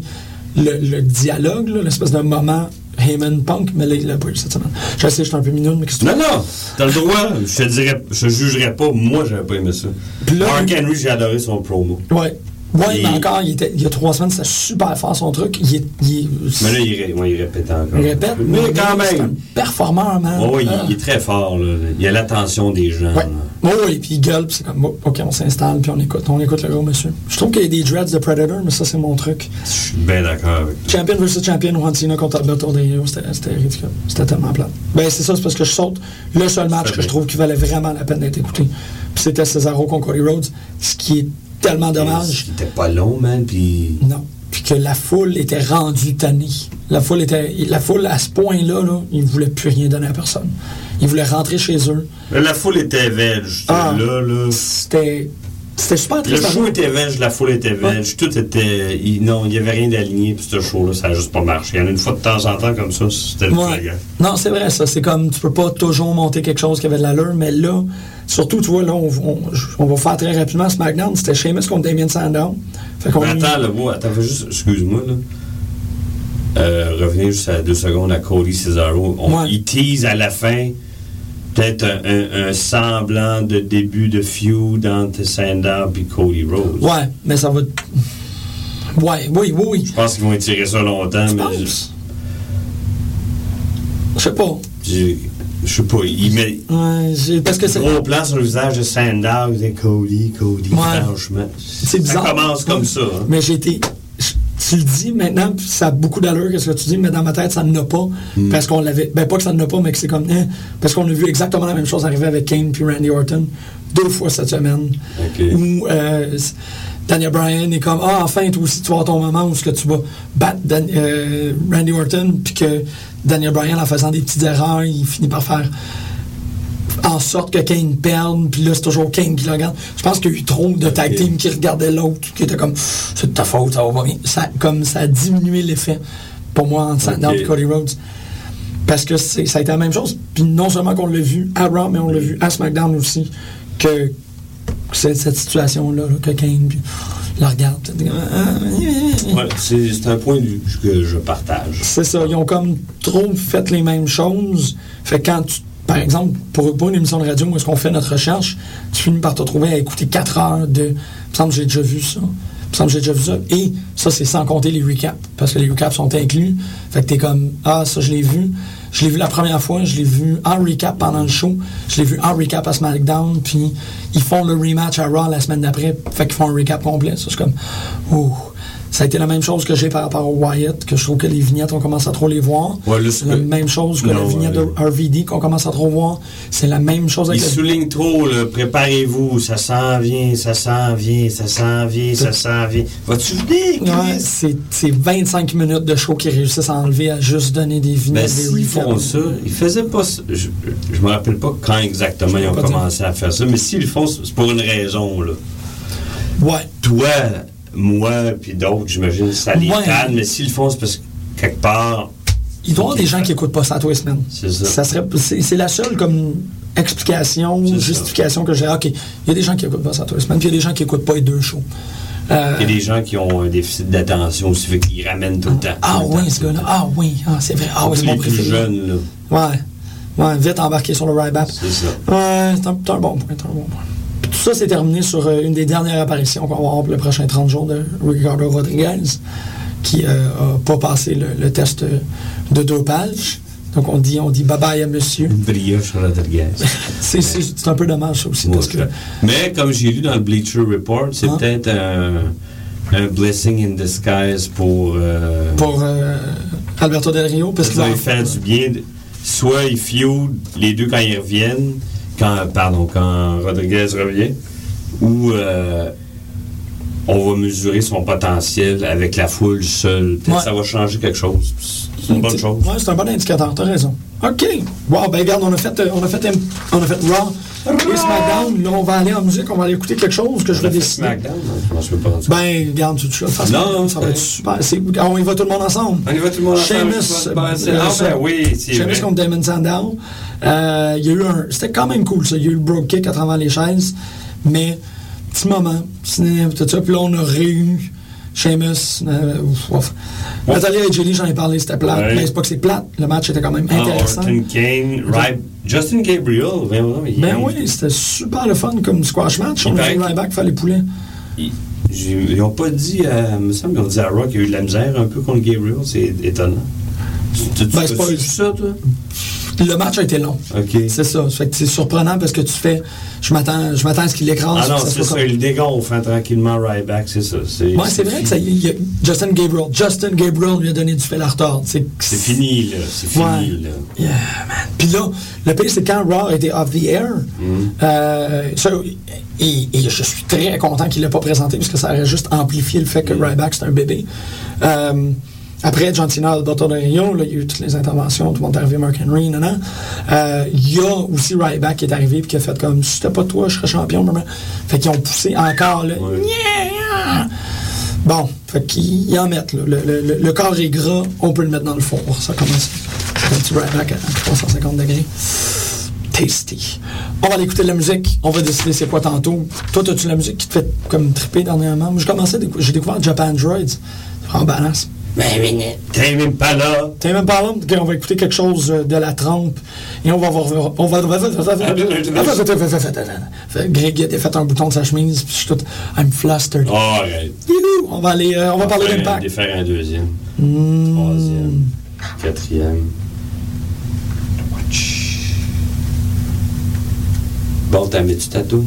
le, le dialogue, l'espèce de moment Heyman Punk, mais là, il l'a pas eu cette semaine. Je sais, je suis un peu minute, mais qu'est-ce que tu Non, non, t'as le droit. Je te dirais, je jugerais pas. Moi, j'avais pas aimé ça. Puis là, Mark Henry, j'ai adoré son promo. Ouais. Et- mais encore, il, était, il y a trois semaines, c'était super fort son truc. Il, est- il, est- Mais là, il, ré- ouais, il répète encore. il répète, Mais quand c'est un même. performeur, man. Oh, oui, il, Ah. il est très fort. Là. Il a l'attention des gens. Là. Oh, oui, puis il gueule, puis c'est comme, OK, on s'installe, puis on écoute, on écoute le gros monsieur. Je trouve qu'il y a des dreads de Predator, mais ça, c'est mon truc. Je suis bien d'accord avec toi. Champion versus champion, Juan Cena contre Alberto Rio, c'était ridicule. C'était tellement plat. Ben, c'est ça, c'est parce que je saute le seul match que je trouve qui valait vraiment la peine d'être écouté. Puis c'était Cesaro contre Cody Rhodes, ce qui est tellement dommage. Il était pas long, man. Puis. Non. Puis que la foule était rendue tannée. La foule était. La foule, à ce point-là, là, ils ne voulaient plus rien donner à personne. Ils voulaient rentrer chez eux. Mais La foule était veg. Ah. là, là. C'était. C'était super Le triste. à show était veg, la foule était veg, tout était. il- non, il n'y avait rien d'aligné, puis ce show-là, ça n'a juste pas marché. Il y en a une fois de temps en temps comme ça, c'était le Ouais. Non, c'est vrai, ça. C'est comme, tu peux pas toujours monter quelque chose qui avait de l'allure, mais là, surtout, tu vois, là, on, on- on va faire très rapidement SmackDown. C'était Sheamus contre Damien Sandow. Fait qu'on Mais attends, là, moi, attends, juste, excuse-moi, là. Euh, revenir juste à deux secondes à Cody Cesaro. On, Ouais. Il tease à la fin. Peut-être un, un- un semblant de début de feud entre Sandow et Cody Rhodes. Ouais, mais ça va. Ouais, oui, oui, oui. Je pense qu'ils vont étirer ça longtemps, Tu mais penses? Je sais pas. je, je sais pas. Il met Ouais, parce que c'est. gros plan sur le visage de Sandow, dit Cody, Cody, Ouais. franchement. C'est bizarre. Ça commence comme ça. hein. Mais j'ai été. Tu le dis maintenant, puis ça a beaucoup d'allure, qu'est-ce que tu dis, mais dans ma tête, ça ne l'a pas. Hmm. Parce qu'on l'avait. Ben, pas que ça ne l'a pas, mais que c'est comme. hein, parce qu'on a vu exactement la même chose arriver avec Kane puis Randy Orton deux fois cette semaine. Ok. Où euh, Daniel Bryan est comme Ah, enfin, toi aussi, tu vas avoir ton moment où ce que tu vas battre Dan- euh, Randy Orton, puis que Daniel Bryan, en faisant des petites erreurs, il finit par faire en sorte que Kane perde, puis là, c'est toujours Kane qui le regarde. Je pense qu'il y a eu trop de tag team qui regardaient l'autre, qui était comme, c'est de ta faute, ça va pas bien. Ça, comme ça a diminué l'effet, pour moi, Ok. et Cody Rhodes. Parce que ça a été la même chose. Puis non seulement qu'on l'a vu à Raw, mais on l'a vu à SmackDown aussi, que, c'est cette situation-là, là, que Kane puis, le regarde. Ouais, c'est c'est un point de vue que je partage. C'est ça, ils ont comme trop fait les mêmes choses. Fait que quand tu, par exemple, pour, une émission de radio où est-ce qu'on fait notre recherche, tu finis par te trouver à écouter 4 heures de. Il me semble que j'ai déjà vu ça. Il me semble que j'ai déjà vu ça. Et ça, c'est sans compter les recaps. Parce que les recaps sont inclus. Fait que t'es comme, ah, ça, je l'ai vu. Je l'ai vu la première fois, je l'ai vu en recap pendant le show, je l'ai vu en recap à SmackDown, puis ils font le rematch à Raw la semaine d'après, fait qu'ils font un recap complet. Ça, suis comme, ouh. Ça a été la même chose que j'ai par rapport au Wyatt, que je trouve que les vignettes, on commence à trop les voir. Ouais, c'est la même chose que la Non, vignette ouais. de RVD qu'on commence à trop voir. C'est la même chose avec Il souligne trop, préparez-vous, ça s'en vient, ça s'en vient, ça s'en vient, ça s'en vient. Vas-tu venir, Ouais, c'est c'est 25 minutes de show qu'ils réussissent à enlever à juste donner des Ben, vignettes, des s'ils recaps. font ça, ils faisaient pas ça. Je, je me rappelle pas quand exactement ils ont commencé à faire ça, mais s'ils le font, c'est pour une raison, là. Ouais. Toi, moi, puis d'autres, j'imagine, ça les Ouais. mais s'ils le font, c'est parce que quelque part, Il doit y avoir des gens qui écoutent pas ça les semaines. C'est ça. serait, c'est, c'est la seule comme explication, ça. justification que j'ai. OK, il y a des gens qui écoutent pas ça les semaines, puis il y a des gens qui écoutent pas les deux shows. Euh, il y a des gens qui ont un déficit d'attention aussi, fait qu'ils ramènent tout le temps. ah le oui, temps. ce gars-là. Ah oui, ah, c'est vrai. Ah oui, c'est mon plus préféré. jeunes, là, Ouais. Ouais, vite embarqué sur le Ryback. c'est ça. Ouais, c'est un, c'est un bon point, c'est un bon point. Puis tout ça s'est terminé sur euh, une des dernières apparitions qu'on va avoir pour le prochain 30 jours de Ricardo Rodriguez, qui n'a pas passé le, le test euh, de dopage. Donc on dit, on dit bye bye à monsieur. Une brioche Rodriguez. C'est, c'est, c'est un peu dommage ça aussi, parce que. Mais comme j'ai lu dans le Bleacher Report, c'est Ah. peut-être un, un blessing in disguise pour. euh, Pour euh, Alberto Del Rio, parce ça va faire du bien. Soit ils feud les deux quand ils reviennent, quand, pardon, quand Rodriguez revient, ou euh, on va mesurer son potentiel avec la foule seule. Peut-être Ouais. que ça va changer quelque chose. C'est une bonne chose. Ouais, c'est un bon indicateur, t'as raison. OK. Wow, ben regarde, on a fait, euh, on a fait, un- on a fait Raw et SmackDown. Là, on va aller en musique, on va aller écouter quelque chose que je vais décider. SmackDown, je suis pas. Ben, regarde, tu te fasses Non, non, ça va être super. On y va tout le monde ensemble. On y va tout le monde ensemble, Sheamus, je pense. euh, ben oui, vrai. contre Damon Sandow. Euh, Il y a eu un. C'était quand même cool, ça. Il y a eu le broke kick à travers les chaises. Mais, petit moment, tout ça. Puis là, on a réu Sheamus. euh. Natalia et Jelly, j'en ai parlé, c'était plate. Ouais. Mais c'est pas que c'est plate. Le match était quand même Ah, intéressant. Orton Kane, Justin Gabriel, vraiment, il- Ben oui, c'était super le fun comme squash match. Il On a que- Ryback faire les poulets. Ils, j'ai- ils ont pas dit, euh, me semble qu'ils ont dit à Rock qu'il y a eu de la misère un peu contre Gabriel, c'est étonnant. Tu, tu, Ben, c'est tu- pas- tu- ça, toi? Le match a été long. OK. C'est ça. Fait que c'est surprenant parce que tu fais. Je m'attends, je m'attends à ce qu'il l'écrase. Ah non, c'est ça, comme- il dégonfle hein, tranquillement Ryback, c'est ça. C'est Ouais, c'est vrai que ça y a- Justin Gabriel. Justin Gabriel lui a donné du fil à retordre. C'est fini, là. C'est fini, Ouais. là. Yeah, man. Puis là, le pire, c'est quand Raw était off the air. Mm. euh, ça, et, et je suis très content qu'il ne l'ait pas présenté parce que ça aurait juste amplifié le fait que Mm. Ryback, c'est un bébé. Euh, après John Cena, Doctor de Rio, il y a eu toutes les interventions, tout le monde est arrivé, Mark Henry, non, euh, il y a aussi Ryback qui est arrivé et qui a fait comme si c'était pas toi, je serais champion. Maman. Fait qu'ils ont poussé encore là. Bon, fait qu'ils en mettent. Là. Le, corps est gras, on peut le mettre dans le four. Ça commence. Un petit Ryback à 350 degrés. Tasty. On va aller écouter de la musique. On va décider c'est quoi tantôt. Toi, as-tu la musique qui te fait comme triper dernièrement? J'ai commencé, j'ai découvert Japan Droids. En balance. 20 minutes. T'es même pas là. T'es même pas là. On va écouter quelque chose euh, de la trempe et on va voir. On va. Greg a fait un bouton de sa chemise, puis je suis tout. I'm flustered. Oh, arrête. On va aller. Euh, on va parler d'impact. On va faire un deuxième. Hmm. Troisième. Quatrième. Bon, t'as mis du tatou?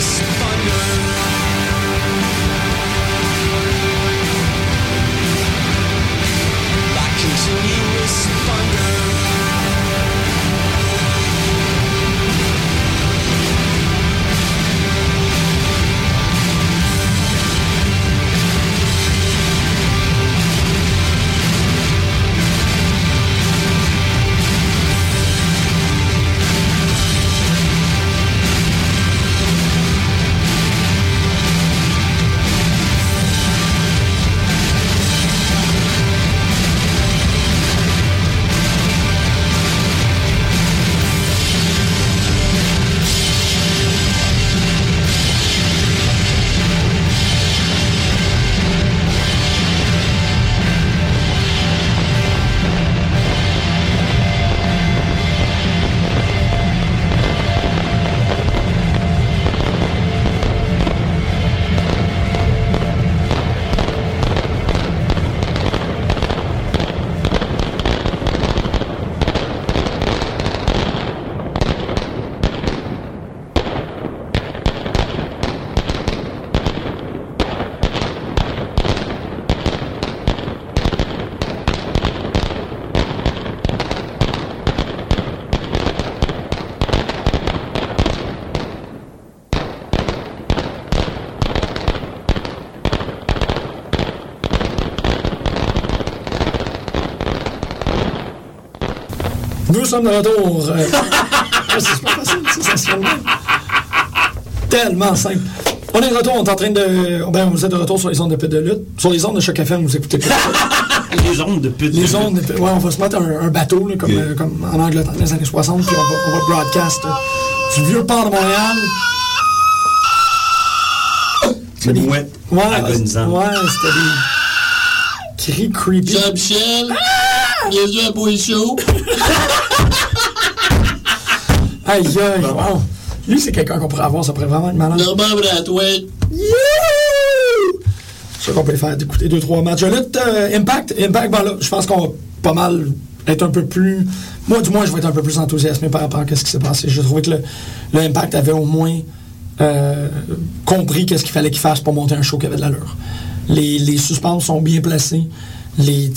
thunder. Sommes de retour. euh, c'est facile. Tellement simple. On est de retour, on est en train de. Ben, vous êtes de retour sur les ondes de pute de lutte. Sur les ondes de Choc FM, vous écoutez pas. Les ondes de pute. Les ondes de Ouais, on va se mettre un, un bateau, là, comme, euh, comme en Angleterre, dans les années 60, puis on va, on va broadcast euh, du vieux port de Montréal. Une mouette Ouais, agonisante. ouais, c'était des cris creepy. Jean-Michel, bienvenue à Boy Show. Aïe, aïe, wow. Lui, c'est quelqu'un qu'on pourrait avoir, ça pourrait vraiment être malade. Normand Brathwaite. Je sais qu'on peut faire écouter deux, trois matchs. Lutte, euh, Impact, Impact, ben là, je pense qu'on va pas mal être un peu plus. Moi, du moins, je vais être un peu plus enthousiasmé par rapport à ce qui s'est passé. J'ai trouvé que le, le Impact avait au moins euh, compris qu'est-ce qu'il fallait qu'il fasse pour monter un show qui avait de l'allure. Les, les suspens sont bien placés. Les,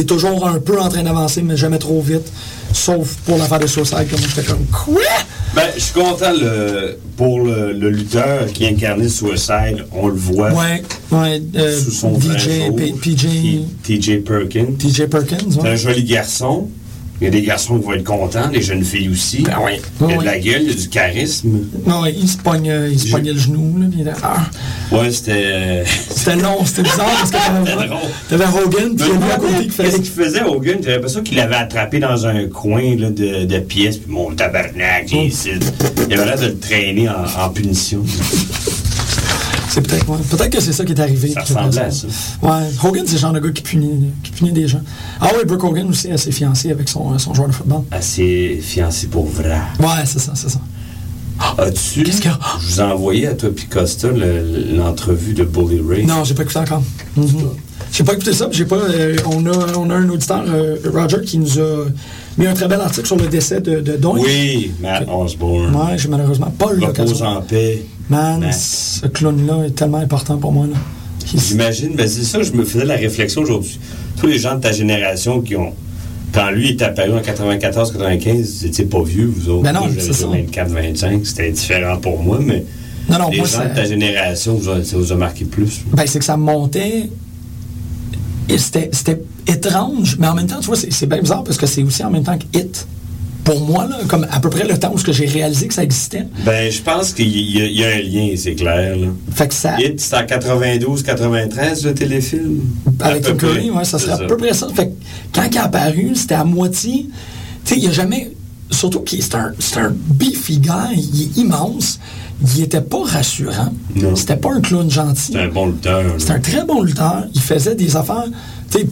t'es, toujours un peu en train d'avancer, mais jamais trop vite. Sauf pour l'affaire de Suicide, comme j'étais comme quoi? Ben, je suis content le, pour le, le lutteur qui incarnait Suicide. On le voit Ouais, ouais. euh, sous son vrai DJ, jour. P- PJ, TJ Perkins. TJ Perkins, C'est ouais. un joli garçon. Il y a des garçons qui vont être contents, des jeunes filles aussi. Ben oui. Il y a Oui, de la gueule, il y a du charisme. Non, il se pogne, euh, il se Je- pognait le genou, là, puis il était- ah, Ouais, c'était. C'était long, c'était bizarre, parce que C'était t'avais, Hogan, puis il y a lui à côté qui Qu'est-ce faisait... qu'il faisait, Hogan? J'avais l'impression qu'il l'avait attrapé dans un coin là, de, de pièce, puis mon tabarnak, j'ai ici. Il avait l'air de le traîner en, en punition. C'est peut-être, ouais, peut-être que c'est ça qui est arrivé. Ça ressemblait à Ouais, Hogan, c'est le genre de gars qui punit, qui punit des gens. Ah oui, Brooke Hogan aussi, elle s'est fiancée avec son, son joueur de football. Assez fiancé pour vrai. Ouais, c'est ça, c'est ça. As-tu. Qu'est-ce a? Je vous ai envoyé à toi, Costa, le- l'entrevue de Bully Ray. Non, j'ai pas écouté encore. Mhm. J'ai pas écouté ça, puis j'ai pas. euh, on, a, on a un auditeur, euh, Roger, qui nous a mis un très bel article sur le décès de, de Doink. Oui, Matt Osborne. Ouais, j'ai malheureusement pas eu l'occasion. en paix. Man, ce clown-là est tellement important pour moi. Là. J'imagine, ben c'est ça, je me faisais la réflexion aujourd'hui. Tous les gens de ta génération qui ont. Quand lui est apparu en 94-95, vous étiez pas vieux, vous autres. Ben non, c'est ça. j'avais 24-25, c'était différent pour moi, mais Non, non, les moi, gens de ta génération, vous a- ça vous a marqué plus. Ben, c'est que ça montait. C'était étrange, mais en même temps, tu vois, c'est c'est bien bizarre parce que c'est aussi en même temps que Hit. Pour moi, là, comme à peu près le temps où j'ai réalisé que ça existait. Ben, je pense qu'il y, a- il y a un lien, c'est clair. Là. Fait que ça. C'est en 92-93, le téléfilm? Avec Tim Curry, ouais, ça serait à peu près ça. Fait que quand il est apparu, c'était à moitié. Tu sais, il n'y a jamais. Surtout qu'il c'est un, un beefy guy, il est immense. Il était pas rassurant. C'était pas un clown gentil. C'est un bon lutteur. C'est un très bon lutteur. Il faisait des affaires.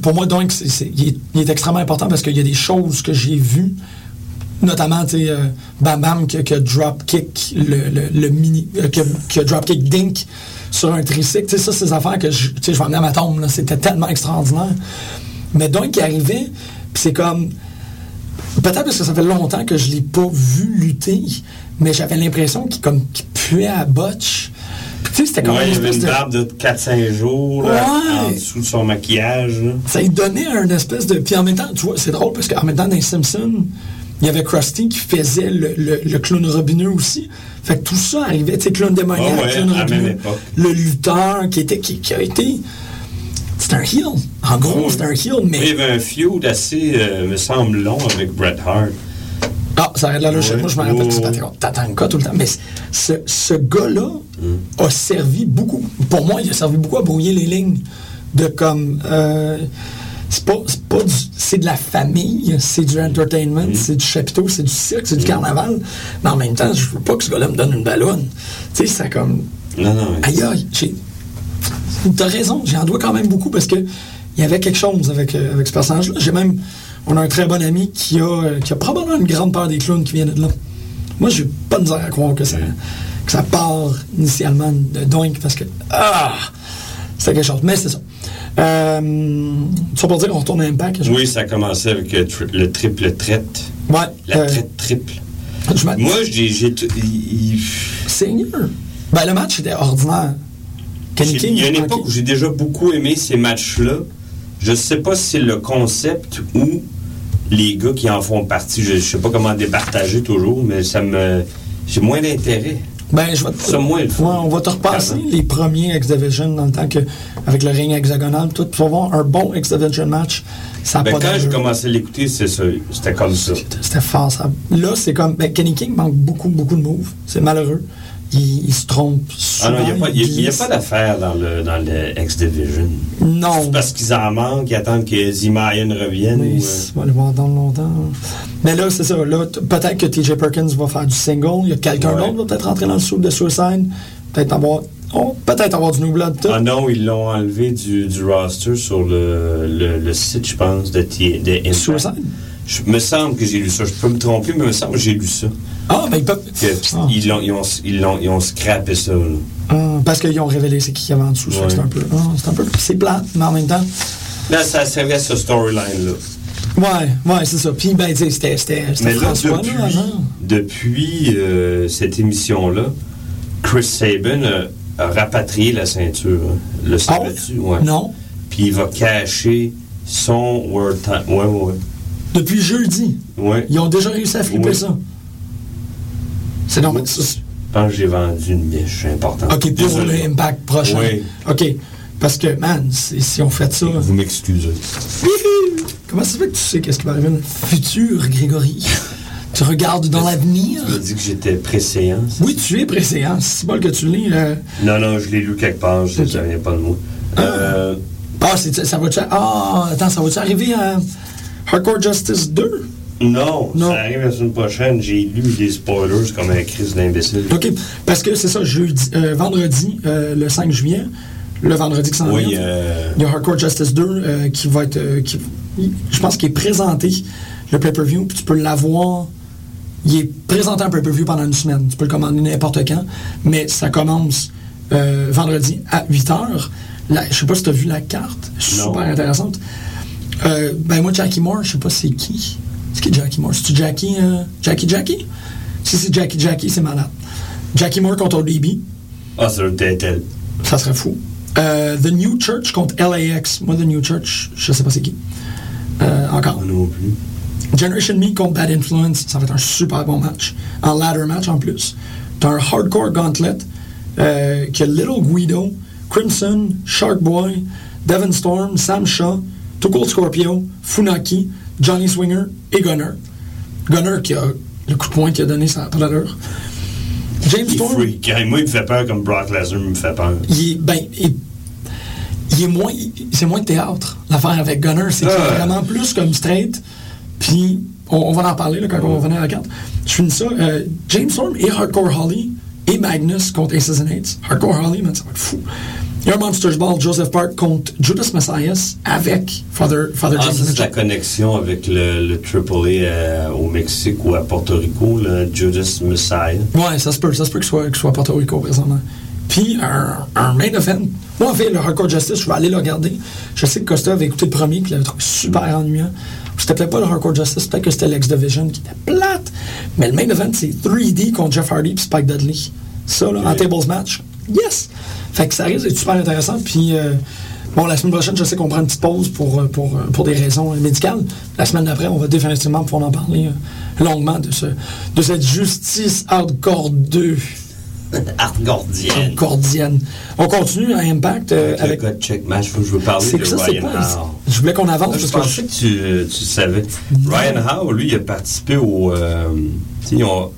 Pour moi, donc, est, il est extrêmement important parce qu'il y a des choses que j'ai vues, notamment, tu sais, euh, Bam Bam qui, a- qui dropkick le, le, le mini, euh, qui, a, qui a dropkick Dink sur un tricycle. Tu sais, ça, c'est des affaires que je, je vais emmener à ma tombe. là. C'était tellement extraordinaire. Mais donc, il arrivait, puis c'est comme. Peut-être parce que ça fait longtemps que je l'ai pas vu lutter, mais j'avais l'impression qu'il comme qu'il puait à botch. Puis tu sais, c'était comme Ouais, une il avait une de- barbe de 4-5 jours là, en dessous de son maquillage. là. ça lui donnait un espèce de. Puis en même temps, tu vois, c'est drôle parce qu'en même temps, dans les Simpsons, il y avait Krusty qui faisait le, le, le clown robineux aussi. Fait que tout ça arrivait, tu sais, clown démoniaque, ouais, clown robineux, le lutteur qui, était, qui, qui a été. C'est un heel. En gros, Oui. c'est un heel, Il y mais. avait un feud assez, euh, me semble, long avec Bret Hart. Ah, ça arrête là, là, Ouais. moi, je me rappelle, Oh. tu Tatanka tout le temps. Mais ce, ce gars-là Mm. a servi beaucoup. Pour moi, il a servi beaucoup à brouiller les lignes de comme. euh, c'est pas, pas du- c'est de la famille, c'est du entertainment, c'est du chapiteau, c'est du cirque, c'est du carnaval. Mais en même temps, je veux pas que ce gars-là me donne une ballonne. Tu sais, c'est comme. Non, non. Aïe, aïe. T'as raison, j'en dois quand même beaucoup parce que il y avait quelque chose avec, euh, avec ce personnage-là. J'ai même. On a un très bon ami qui a, euh, qui a probablement une grande peur des clowns qui viennent de là. Moi, j'ai pas de misère à croire que ça, que ça part initialement de Doink parce que. Ah! C'était quelque chose. Mais c'est ça. Euh, ça pour dire qu'on retourne à Impact. je- Oui, ça a commencé avec le, tri- le triple traite. Ouais. La euh, traite triple. je Moi, j'ai. Seigneur. Ben, le match était ordinaire. Il y a une époque où j'ai déjà beaucoup aimé ces matchs-là. Je sais pas si c'est le concept ou les gars qui en font partie. Je, je sais pas comment départager toujours, mais ça me. J'ai moins d'intérêt. Ben, je vais te- Ça. Ouais, on va te repasser les premiers X-Division dans le temps que, avec le ring hexagonal, tout. Tu vas voir un bon X-Division match. Ça Ben, pas quand j'ai commencé à l'écouter, c'est ça. C'était comme ça. C'était fort, ça. Là, c'est comme. Ben, Kenny King manque beaucoup, beaucoup de moves. C'est malheureux. Il, il se trompe. Ah non, il n'y a, pas- a- a d'affaire dans le, dans le X-Division. Non. C'est parce qu'ils en manquent, ils attendent que Zimayan revienne. Mais ou, on va le voir dans longtemps. Mais là, c'est ça. Là, peut-être que TJ Perkins va faire du single. Il y a quelqu'un Ouais. d'autre qui va peut-être rentrer dans le soupe de Suicide. Peut-être avoir, oh, peut-être avoir du New Blood. Tout. Ah non, ils l'ont enlevé du, du roster sur le, le, le site, je pense, de, T- de Impact. Suicide? Je me semble que j'ai lu ça. Je peux me tromper, mais il me semble que j'ai lu ça. Ah, ben ils peuvent. Ils, l'ont- ils ont, ils, l'ont- ils ont scrappé ça. Ah, parce qu'ils ont révélé c'est qui qu'il y avait en dessous. Ouais. C'est un peu. ah, c'est un peu. C'est plate, mais en même temps. Là, ça servait à ce storyline-là. Ouais, ouais, c'est ça. Puis, ben, tu sais, c'était. C'était c'était Mais là, François, depuis, là, depuis euh, cette émission-là, Chris Sabin a, a rapatrié la ceinture. hein. Le Ah savais-tu? Ouais. Non. Puis il va cacher son World Time. Ouais, ouais, Depuis jeudi. ouais. Ils ont déjà réussi à flipper ça. C'est normal. Je pense que j'ai vendu une miche importante. OK, pour Désolé. le Impact prochain. Oui. OK. Parce que, man, si on fait ça. Vous m'excusez. Comment ça se fait que tu sais qu'est-ce qui va arriver dans le futur, Grégory? tu regardes dans l'avenir? Tu m'as dit que j'étais préséance. Oui, tu es préséant. C'est bon que tu lis. euh, Non, non, je l'ai lu quelque part, je ne savais pas de moi. Euh, Ah, c'est- ça va-tu... Ah, attends, ça va-tu arriver à Hardcore Justice 2? Non, Non. ça arrive la semaine prochaine. J'ai lu des spoilers comme un crise d'imbécile. OK. Parce que c'est ça, jeudi, euh, vendredi, euh, le 5 juillet, le vendredi qui s'en Oui, vient, euh, il y a Hardcore Justice 2 euh, qui va être... qui- je pense qu'il est présenté, le pay-per-view, puis tu peux l'avoir... Il est présenté en pay-per-view pendant une semaine. Tu peux le commander n'importe quand, mais ça commence vendredi à 8h. Je sais pas si tu as vu la carte. Super Non. intéressante. Ben moi, Jackie Moore, je sais pas c'est qui. C'est qui Jackie Moore? C'est-tu Jackie, euh, Jackie Jackie? Si c'est Jackie Jackie, c'est malade. Jackie Moore contre ODB, Ah, doit être elle. ça serait fou. Euh, The New Church contre LAX. Moi, The New Church, je sais pas c'est qui. Euh, encore. Non plus. Generation Me contre Bad Influence, ça va être un super bon match. Un ladder match en plus. T'as un hardcore gauntlet euh, qui a Little Guido, Crimson, Shark Boy, Devon Storm, Sam Shaw, Cold Scorpio, Funaki, Johnny Swinger et Gunner. Gunner qui a le coup de poing qu'il a donné, ça n'a pas d'allure. James Il Storm, freak. Moi, il me fait peur comme Brock Lesnar me fait peur. il est, ben, il, il est moins, c'est moins de théâtre, l'affaire avec Gunner. C'est Ouais. vraiment plus comme straight. Puis, on, on va en parler là, quand on va revenir à la carte. Je finis ça. euh, James Storm et Hardcore Holly et Magnus contre Eights. Hardcore Holly, man, ça va être fou. Il y a un Monsters Ball, Joseph Park contre Judas Messias avec Father, Father Ah, James c'est la connexion avec le, le AAA euh, au Mexique ou à Porto Rico, le Judas Messiah. Ouais, ça se peut, ça se peut soit, qu'il soit à Porto Rico présentement. Puis un, un main event. Moi, en fait, le Hardcore Justice, je vais aller le regarder. Je sais que Costa avait écouté le premier, puis il l'avait trouvé super ennuyant. C'était peut-être pas le Hardcore Justice, peut-être que c'était l'X Division qui était plate. Mais le main event, c'est 3D contre Jeff Hardy puis Spike Dudley. Ça, là, en Ouais. tables match, yes! Fait que ça risque d'être super intéressant. Puis, euh, bon, la semaine prochaine, je sais qu'on prend une petite pause pour, euh, pour, euh, pour des raisons médicales. La semaine d'après, on va définitivement pouvoir en parler longuement de, ce, de cette justice hardcore 2 Argordienne. cordienne. On continue à Impact euh, Avec, check match, faut que je veux parler de ça, Ryan. Howe. Je voulais qu'on avance Je parce pensais que que tu, tu savais. Ryan Howe, lui, il a participé au. euh, tu sais, ils, ont,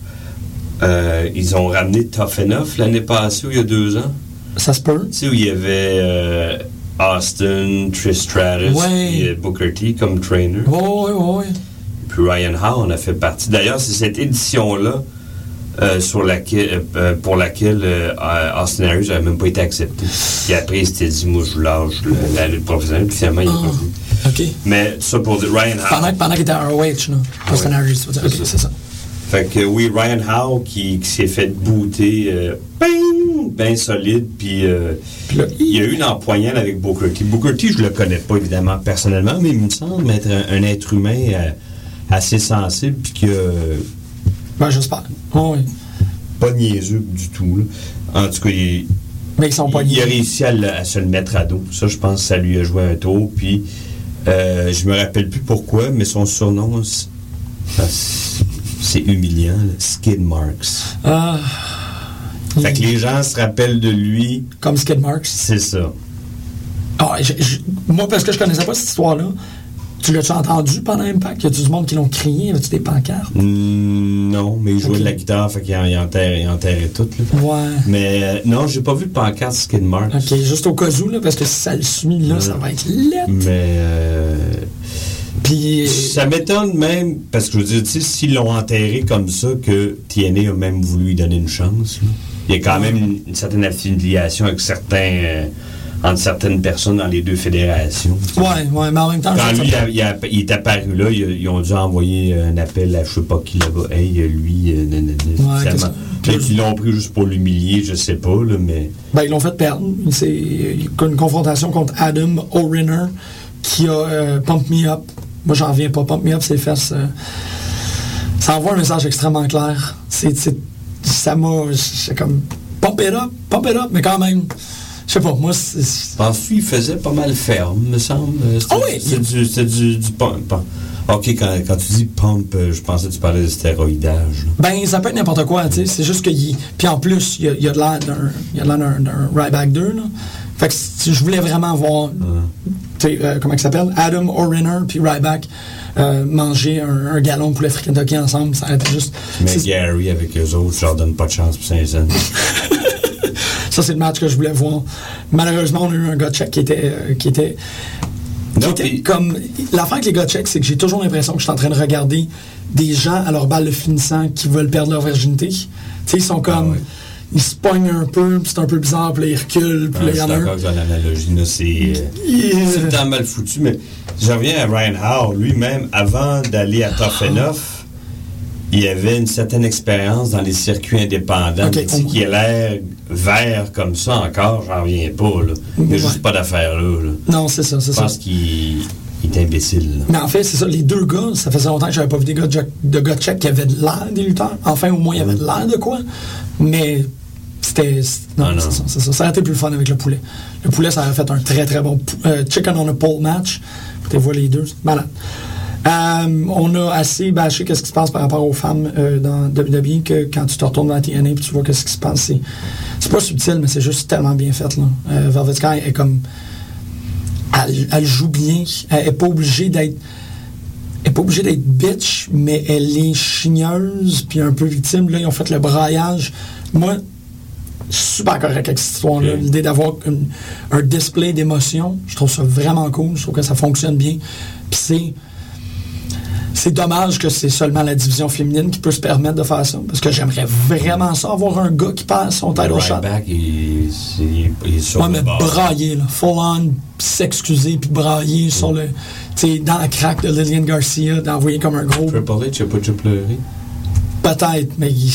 euh, ils ont ramené Tough Enough l'année passée, ou il y a deux ans. ça se peut. Tu sais, où il y avait euh, Austin, Trish Stratus, Ouais. et Booker T comme trainer. Ouais, ouais, ouais. Puis Ryan Howe en a fait partie. D'ailleurs, c'est cette édition-là euh, sur laquelle, euh, pour laquelle euh, Austin Harris n'avait même pas été accepté. Puis après, il s'était dit, moi, je lâche le- la lutte professionnelle. Puis finalement, il est pas venu. OK. Mais ça pour dire, Ryan Howe. Pendant, pendant qu'il était à ROH, là. Austin. Harris. OK, c'est ça. Fait que oui, Ryan Howe qui, qui s'est fait booter euh, bien solide, puis euh, il y a eu une empoignade avec Booker T. Booker T, je le connais pas évidemment personnellement, mais il me semble être un, un être humain euh, assez sensible, puis que Ben, j'espère. Ouais, ouais. pas niaiseux du tout. là. En tout cas, il, Mais ils sont pas il a réussi à, se le mettre à dos. Ça, je pense que ça lui a joué un tour, puis euh, je me rappelle plus pourquoi, mais son surnom, c'est- ah, c'est humiliant, là, Skid Marks. Ah. Fait que les gens se rappellent de lui, Comme Skid Marks? c'est ça. Ah, je- je- moi, parce que je connaissais pas cette histoire-là, tu l'as-tu entendu pendant Impact? Y a-tu du monde qui l'ont crié? Y a-tu des pancartes? Hmm, non, mais il jouait de la guitare, fait qu'il en- il enterrait, il enterrait tout. Là. Ouais. Mais euh, non, j'ai pas vu de pancarte Skid Marks. Ok, juste au cas où, là, parce que si ça le suit, là, ça va être lettre. Mais euh, Puis, ça m'étonne même, parce que je veux dire, tu sais, s'ils l'ont enterré comme ça, que TNA a même voulu lui donner une chance. là. Il y a quand même une, une certaine affiliation avec certains. euh, entre certaines personnes dans les deux fédérations. ouais, ouais, mais en même temps, Quand je- lui, il, a- il a- il est apparu là, ils, ils ont dû envoyer un appel à je sais pas qui là-bas. Hey, lui, euh, nanana. Ouais, Peut-être qu'ils l'ont pris juste pour l'humilier, je sais pas, là, mais. Ben, ils l'ont fait perdre. C'est une confrontation contre Adam O'Rinner qui a euh, Pump Me Up. Moi, j'en reviens pas. Pump Me Up, ses fesses. euh, ça envoie un message extrêmement clair. C'est, c'est- ça m'a. C'est comme. Pump it up, pump it up, mais quand même. Je sais pas, moi, c'est- c'est- Penses-tu qu'il faisait pas mal ferme, me semble? Euh, Ah oui! C'est du, c'est du, du pump. pump. Ok, quand, quand tu dis pump, euh, je pensais que tu parlais de stéroïdage. Ben, ça peut être n'importe quoi, tu sais. C'est juste que. il- Puis en plus, il y a, y a de l'air d'un. Il y a de l'air d'un, d'un Ryback 2, là. Fait que si je voulais vraiment voir. Euh, comment il s'appelle? Adam O'Rinner puis Ryback euh, manger un, un gallon de poulet Kentucky ensemble. Ça été juste. Mais Gary avec eux autres, je leur donne pas de chance pour Saint-Saëns. Ça, c'est le match que je voulais voir. Malheureusement, on a eu un gars check qui était. euh, qui était qui Non, était comme l'affaire avec les gars check, c'est que j'ai toujours l'impression que je suis en train de regarder des gens à leur balle de finissant qui veulent perdre leur virginité. Tu sais, ils sont comme. Ah ouais. Ils se pognent un peu, c'est un peu bizarre, puis là, ils reculent, puis Ah, là, je il y en a un. d'accord avec ton analogie, là, c'est. euh, Il- C'est le temps mal foutu, mais je reviens à Ryan Howe. Lui-même, avant d'aller à Enough, il avait une certaine expérience dans les circuits indépendants. Ok, Mais tu sais, on- qui a l'air vert comme ça encore, j'en reviens pas. Là. Il n'y a juste pas d'affaire là. là. Non, c'est ça, c'est Je ça. pense qu'il il est imbécile. là. Mais en fait, c'est ça, les deux gars, ça faisait longtemps que j'avais pas vu des gars de, de gars check qui avaient de l'air des lutteurs. Enfin, au moins, il y avait de l'air de quoi. Mais c'était. Non, Ah, non. c'est ça, c'est ça. Ça aurait été plus fun avec le poulet. Le poulet, ça aurait fait un très très bon euh, chicken on a pole match. Tu vois les deux, malade. Euh, on a assez bâché qu'est-ce qui se passe par rapport aux femmes euh, dans WWE que quand tu te retournes dans la TNA et tu vois qu'est-ce qui se passe, c'est, c'est pas subtil, mais c'est juste tellement bien fait. Là. Euh, Velvet Sky est comme elle, elle joue bien. Elle n'est pas obligée d'être. Elle est pas obligée d'être bitch, mais elle est chigneuse puis un peu victime. Là, ils ont fait le braillage. Moi, super correct avec cette histoire-là. L'idée d'avoir un display d'émotion, je trouve ça vraiment cool. Je trouve que ça fonctionne bien. Puis c'est. C'est dommage que c'est seulement la division féminine qui peut se permettre de faire ça. Parce que j'aimerais vraiment ça avoir un gars qui passe son title shot. Ryback, il, il est sur Ouais, mais brailler, là. Full on, s'excuser, puis brailler sur le. Tu sais, dans la craque de Lillian Garcia, d'envoyer comme un gros. Triple H, il a pas déjà pleuré. Peut-être, mais il-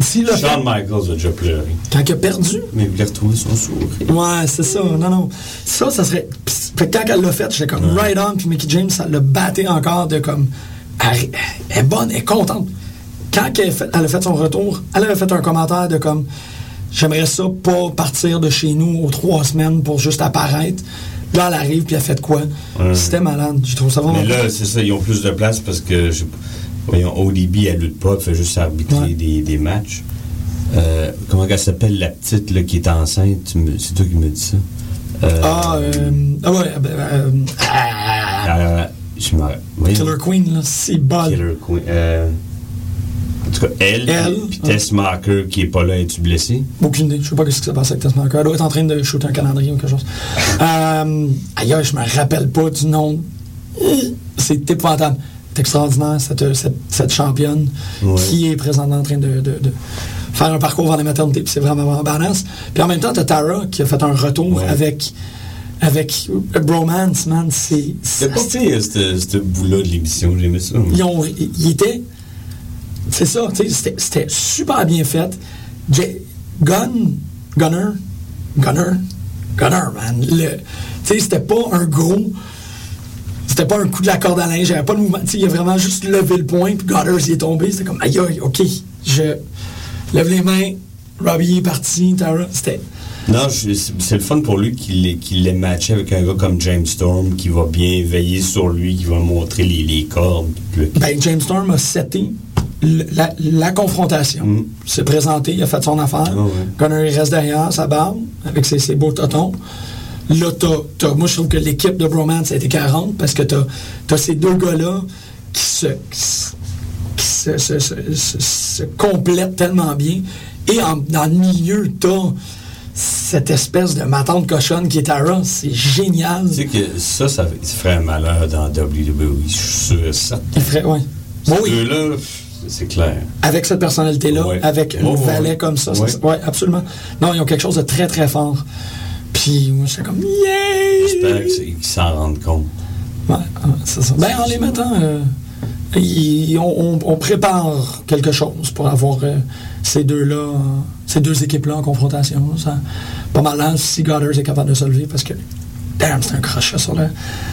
si le Shawn Michaels a déjà pleuré. quand il a perdu. Mais il voulait retrouver son sourire. Ouais, c'est ça. Non, non. Ça, ça serait. pis- Fait que quand elle l'a fait, j'étais comme right on, puis Mickey James, ça l'a batté encore de comme. Elle, elle est bonne, elle est contente. Quand elle, a fait- elle a fait son retour, elle avait fait un commentaire de comme. J'aimerais ça pas partir de chez nous aux trois semaines pour juste apparaître. Là, elle arrive, puis elle fait de quoi? Ouais. C'était malade. Je trouve ça vraiment. Mais là, c'est ça, ils ont plus de place parce que, je voyons, ODB, elle lutte pas, elle fait juste arbitrer Ouais. des, des matchs. Euh, comment elle s'appelle, la petite là, qui est enceinte? C'est toi qui me dis ça. Euh, Ah, euh, ah ouais, ben, euh, ah, je voyons. Killer Queen, là, c'est bol. Killer Queen. en tout cas, elle, Elle, puis- ouais. Tess Marker qui est pas là, es-tu blessé? Aucune idée. Je sais pas ce qui s'est passé avec Tess Marker. Elle doit être en train de shooter un calendrier ou quelque chose. ailleurs, je me rappelle pas du nom. C'est épouvantable. C'est extraordinaire, cette, cette, cette championne Ouais. qui est présentement en train de, de- de faire un parcours vers la maternité. Puis c'est vraiment, vraiment badass. Puis en même temps, t'as Tara qui a fait un retour Ouais. avec, avec Bromance, man. C'est. C'était pas pire, ce ce bout-là de l'émission, j'aimais ça. Ils ont. Ils étaient. C'est ça, tu sais, c'était- super bien fait. Gun. Gunner. Gunner. Gunner, man. Tu sais, c'était pas un gros. C'était pas un coup de la corde à linge, j'avais pas le mouvement. Il a vraiment juste levé le point, puis Gunners il est tombé. C'était comme, aïe, aïe, ok, je lève les mains. Robbie est parti, Tara. C'était. Non, c'est le fun pour lui qu'il l'ait- qu'il l'ait matché avec un gars comme James Storm qui va bien veiller sur lui, qui va montrer les, les cordes. Ben, James Storm a seté la, la confrontation Mm. s'est présentée, il a fait son affaire. Ah ouais. Gunner il reste derrière, sa barbe, avec ses, ses beaux totons. Là, t'as, t'as- moi, je trouve que l'équipe de Bromance a été 40 parce que t'as, t'as ces deux gars-là qui se, qui se, complètent tellement bien. Et en- dans le milieu, t'as cette espèce de matante cochonne qui est Tara. C'est génial. Tu sais que ça, ça, ça ferait un malheur dans WWE. Je suis sûr certain. Il ferait, ouais. Ces oui. deux-là, c'est clair. avec cette personnalité-là, Ouais. avec Ouais, ouais, valet ouais. comme ça. Ouais. Oui, absolument. Non, ils ont quelque chose de très, très fort. Puis, moi, j'étais comme, yeah! J'espère qu'ils s'en rendent compte. Ouais, c'est ça. Ben, en les mettant, euh, on, on- on prépare quelque chose pour avoir euh, ces deux-là, euh, ces deux équipes-là en confrontation. Ça, pas mal là, si Goddard est capable de se lever parce que, damn, c'était un crochet sur le.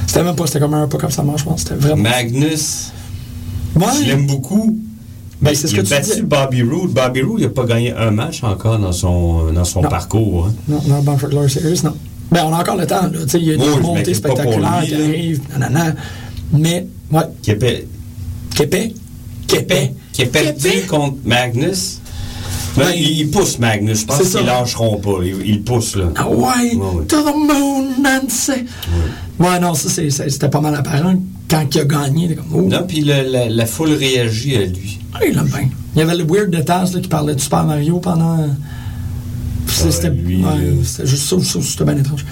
C'était même pas, c'était comme un pas comme ça marche, je pense. C'était vraiment. Magnus, Ouais. je l'aime beaucoup. Ben, c'est ce il que a battu dis. Bobby Roode. Bobby Roode, il n'a pas gagné un match encore dans son, dans son Non. parcours. hein. Non, non, Bamford Glory Series, non. Ben, on a encore le temps, là. Tu sais, il y a des je montées spectaculaires lui, qui arrivent, nanana. Mais, ouais, Québec, Képé. Képé. qui perdu contre Magnus. Ben, il, il pousse Magnus. Je pense qu'ils lâcheront pas. Ils il poussent, là. Ah ouais, Ouais, ouais. to the moon, Nancy. Ouais, non, ça, c'était pas mal apparent. Quand il a gagné, comme, oh, Non, puis la, la foule réagit à lui. ah, il l'aime bien. Il y avait le weird de Taz là, qui parlait de Super Mario pendant. C'est- Ouais, C'était ouais, euh, juste ça, ça, c'était bien étrange.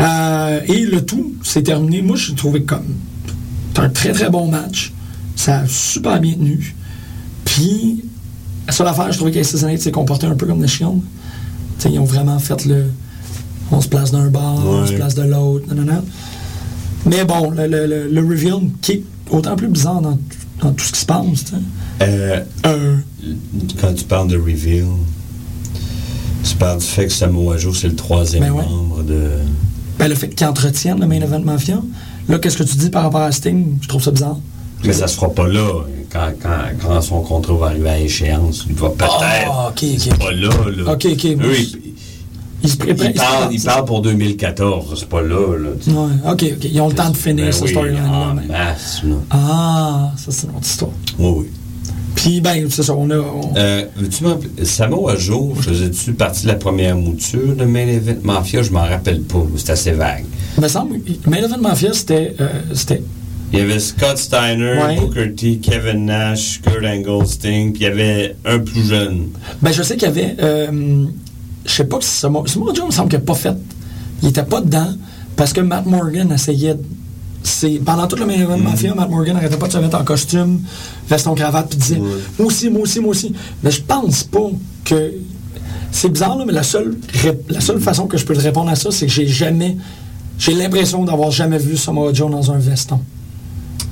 Euh, et le tout s'est terminé. Moi, j'ai trouvé comme. C'était un très très bon match. Ça a super bien tenu. Puis, la seule affaire, je trouvais qu'Assassinate s'est comporté un peu comme. Tu sais, ils ont vraiment fait le. On se place d'un bar, on se place de l'autre, non, non, non. Mais bon, le, le, le, reveal qui est autant plus bizarre dans, dans tout ce qui se passe. Euh, Euh, quand tu parles de reveal, tu parles du fait que Samoa Joe, c'est le troisième Ben ouais. membre de. ben, le fait qu'ils entretiennent le main event mafia, là, qu'est-ce que tu dis par rapport à Sting? Je trouve ça bizarre. Mais ça se fera pas là. Quand, quand, quand son contrat va arriver à échec, il va peut-être. Ah, ok, ok. C'est pas là, là. Ok, ok, Eux, moi, ils, Se ils parlent, ils parlent pour 2014. C'est pas là, là. tu. Ouais, ok, ok. Ils ont le temps de finir Ben ce oui, storyline-là. en mais- masse, là. Ah, ça, c'est une autre histoire. Oui, oui. Puis, ben, c'est ça, on a. on- Euh, veux-tu m'appeler- Samoa Joe, faisais-tu partie de la première mouture de Main Event Mafia? Je m'en rappelle pas. C'est assez vague. Il me semble, Main Event Mafia, c'était. euh, c'était Il y avait Scott Steiner, Ouais. Booker T, Kevin Nash, Kurt Angle, Sting, puis il y avait un plus jeune. Ben, je sais qu'il y avait. euh, je sais pas si Samoa Joe, me semble qu'il n'a pas fait. Il était pas dedans parce que Matt Morgan essayait. c'est- pendant tout le main event mafia, Matt Morgan n'arrêtait pas de se mettre en costume, veston cravate, puis disait Moi aussi, moi aussi, moi aussi. Mais je pense pas que. C'est bizarre, là, mais la seule, la seule façon que je peux te répondre à ça, c'est que j'ai jamais. J'ai l'impression d'avoir jamais vu Samoa Joe dans un veston.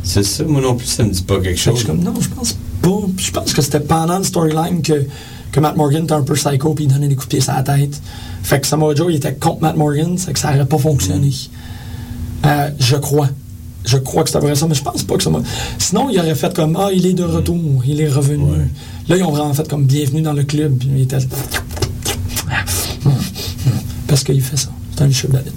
C'est ça, moi non plus, ça me dit pas quelque que je chose. suis comme, non, je pense pas. Je pense que c'était pendant le storyline que, que Matt Morgan était un peu psycho puis il donnait des coups de pied sur la tête. Fait que Samoa Joe, il était contre Matt Morgan, c'est que ça n'aurait pas fonctionné. Euh, je crois. Je crois que c'était vrai ça, mais je pense pas que ça m'a. Sinon, il aurait fait comme Ah, il est de retour, il est revenu. Ouais. Là, ils ont vraiment fait comme bienvenue dans le club. Puis il était. Parce qu'il fait ça. C'est un licheux de babine.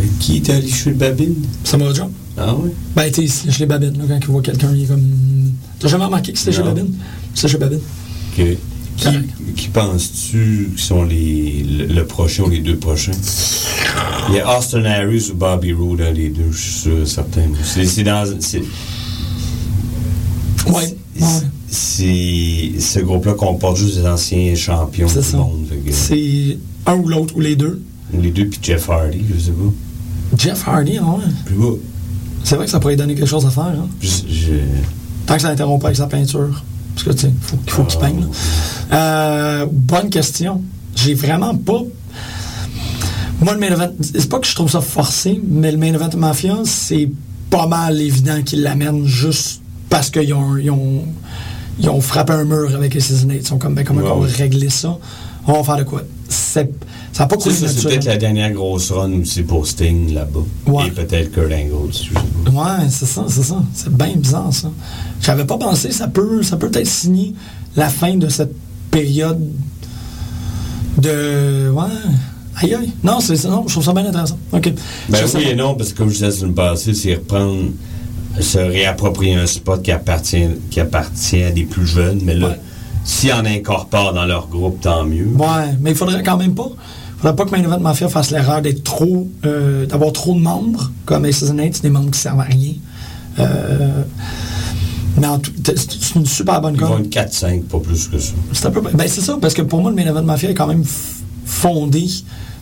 Euh, Qui était allé chez le babine? Samoa Joe. Ah oui? Ben, tu sais, chez les babines, là, quand il voit quelqu'un, il est comme. T'as jamais remarqué que c'était chez babine? C'est chez babine. Qui, penses-tu qui sont les, le, le prochain ou les deux prochains? Il y a Austin Harris ou Bobby Roode, hein, les deux, je suis sûr, certain. C'est dans. c'est- Ouais. C'est ce groupe-là comporte juste des anciens champions du ça. monde. C'est un ou l'autre ou les deux. les deux, puis Jeff Hardy, je sais pas. Jeff Hardy, ah ouais. Plus bas. C'est vrai que ça pourrait donner quelque chose à faire. Hein? Je- je- Tant que ça n'interrompt pas avec sa peinture. Parce que, tu sais, faut, il faut qu'il peigne. Euh, bonne question. J'ai vraiment pas. Moi, le main event, c'est pas que je trouve ça forcé, mais le main event Mafia, c'est pas mal évident qu'ils l'amènent juste parce qu'ils ont, ils ont, ils ont frappé un mur avec les Seasonates. Ils sont comme, ben, comment on va régler ça? On va faire de quoi? C'est, ça n'a pas Ça, coulé ça, c'est peut-être la dernière grosse run aussi pour Sting là-bas. Ouais. Et peut-être Kurt Angle. Ouais, c'est ça, c'est ça. C'est bien bizarre, ça. J'avais pas pensé, ça peut ça peut peut-être signer la fin de cette période de. Ouais. Aïe aïe. Non, c'est non, je trouve ça bien intéressant. OK. Ben oui et non, parce que comme je disais la semaine passée, c'est reprendre se réapproprier un spot qui appartient, qui appartient à des plus jeunes, mais là, Ouais. S'ils en incorporent dans leur groupe, tant mieux. Ouais, mais il faudrait quand même pas. faudrait pas que Main Event Mafia fasse l'erreur d'être trop. euh, d'avoir trop de membres, comme Aces and Eights, des membres qui servent à rien. Euh, mais en tout- c'est c'est une super bonne Ils vont com. être 4-5, pas plus que ça. C'est un peu. Ben, c'est ça, parce que pour moi, le Main Event Mafia est quand même fondé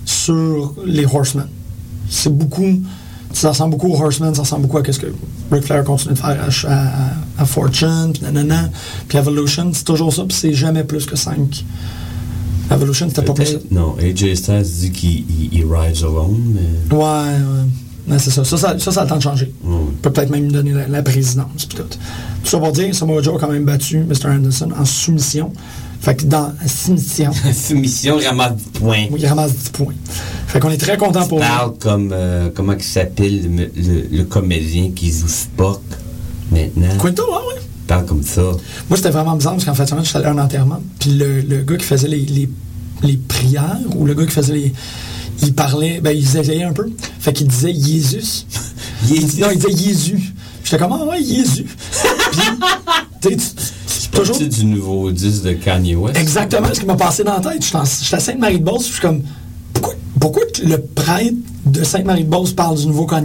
sur les Horsemen. C'est beaucoup. Ça ressemble beaucoup aux Horsemen, ça ressemble beaucoup à ce que Ric Flair continue de faire à, à- à Fortune, puis nanana, puis Evolution, c'est toujours ça, puis c'est jamais plus que 5. Evolution, c'était pas plus. Non, AJ Styles dit qu'il il- il rides alone, mais. Ouais, ouais. Ouais, c'est ça. Ça, ça, ça, ça a le temps de changer. Ouais. peut peut-être même lui donner la, la présidence. puis tout. Tout ça pour dire, Samoa Joe a quand même battu Mr. Anderson en soumission. Fait que dans la soumission, Soumission ramasse du point. il ramasse 10 points. Fait qu'on est très content pour lui. parle comme. euh, comment il s'appelle le, le- le comédien qui joue Spock maintenant? Quinto, ouais. Il parle comme ça. Moi, c'était vraiment bizarre parce qu'en fait, je suis allé à un enterrement. Puis le, le gars qui faisait les, les, les prières, ou le gars qui faisait les. Il parlait, ben, il essayait un peu. Fait qu'il disait Jésus. Jésus. Non, il disait Jésus. J'étais comme, ah ouais, Jésus. Puis, tu toujours. du nouveau 10 de Kanye West. Exactement ce qui m'a passé dans la tête. J'étais en- j'étais à Sainte-Marie-de-Beauce, je suis comme, pourquoi, pourquoi le prêtre de Sainte-Marie-de-Beauce parle du nouveau Kanye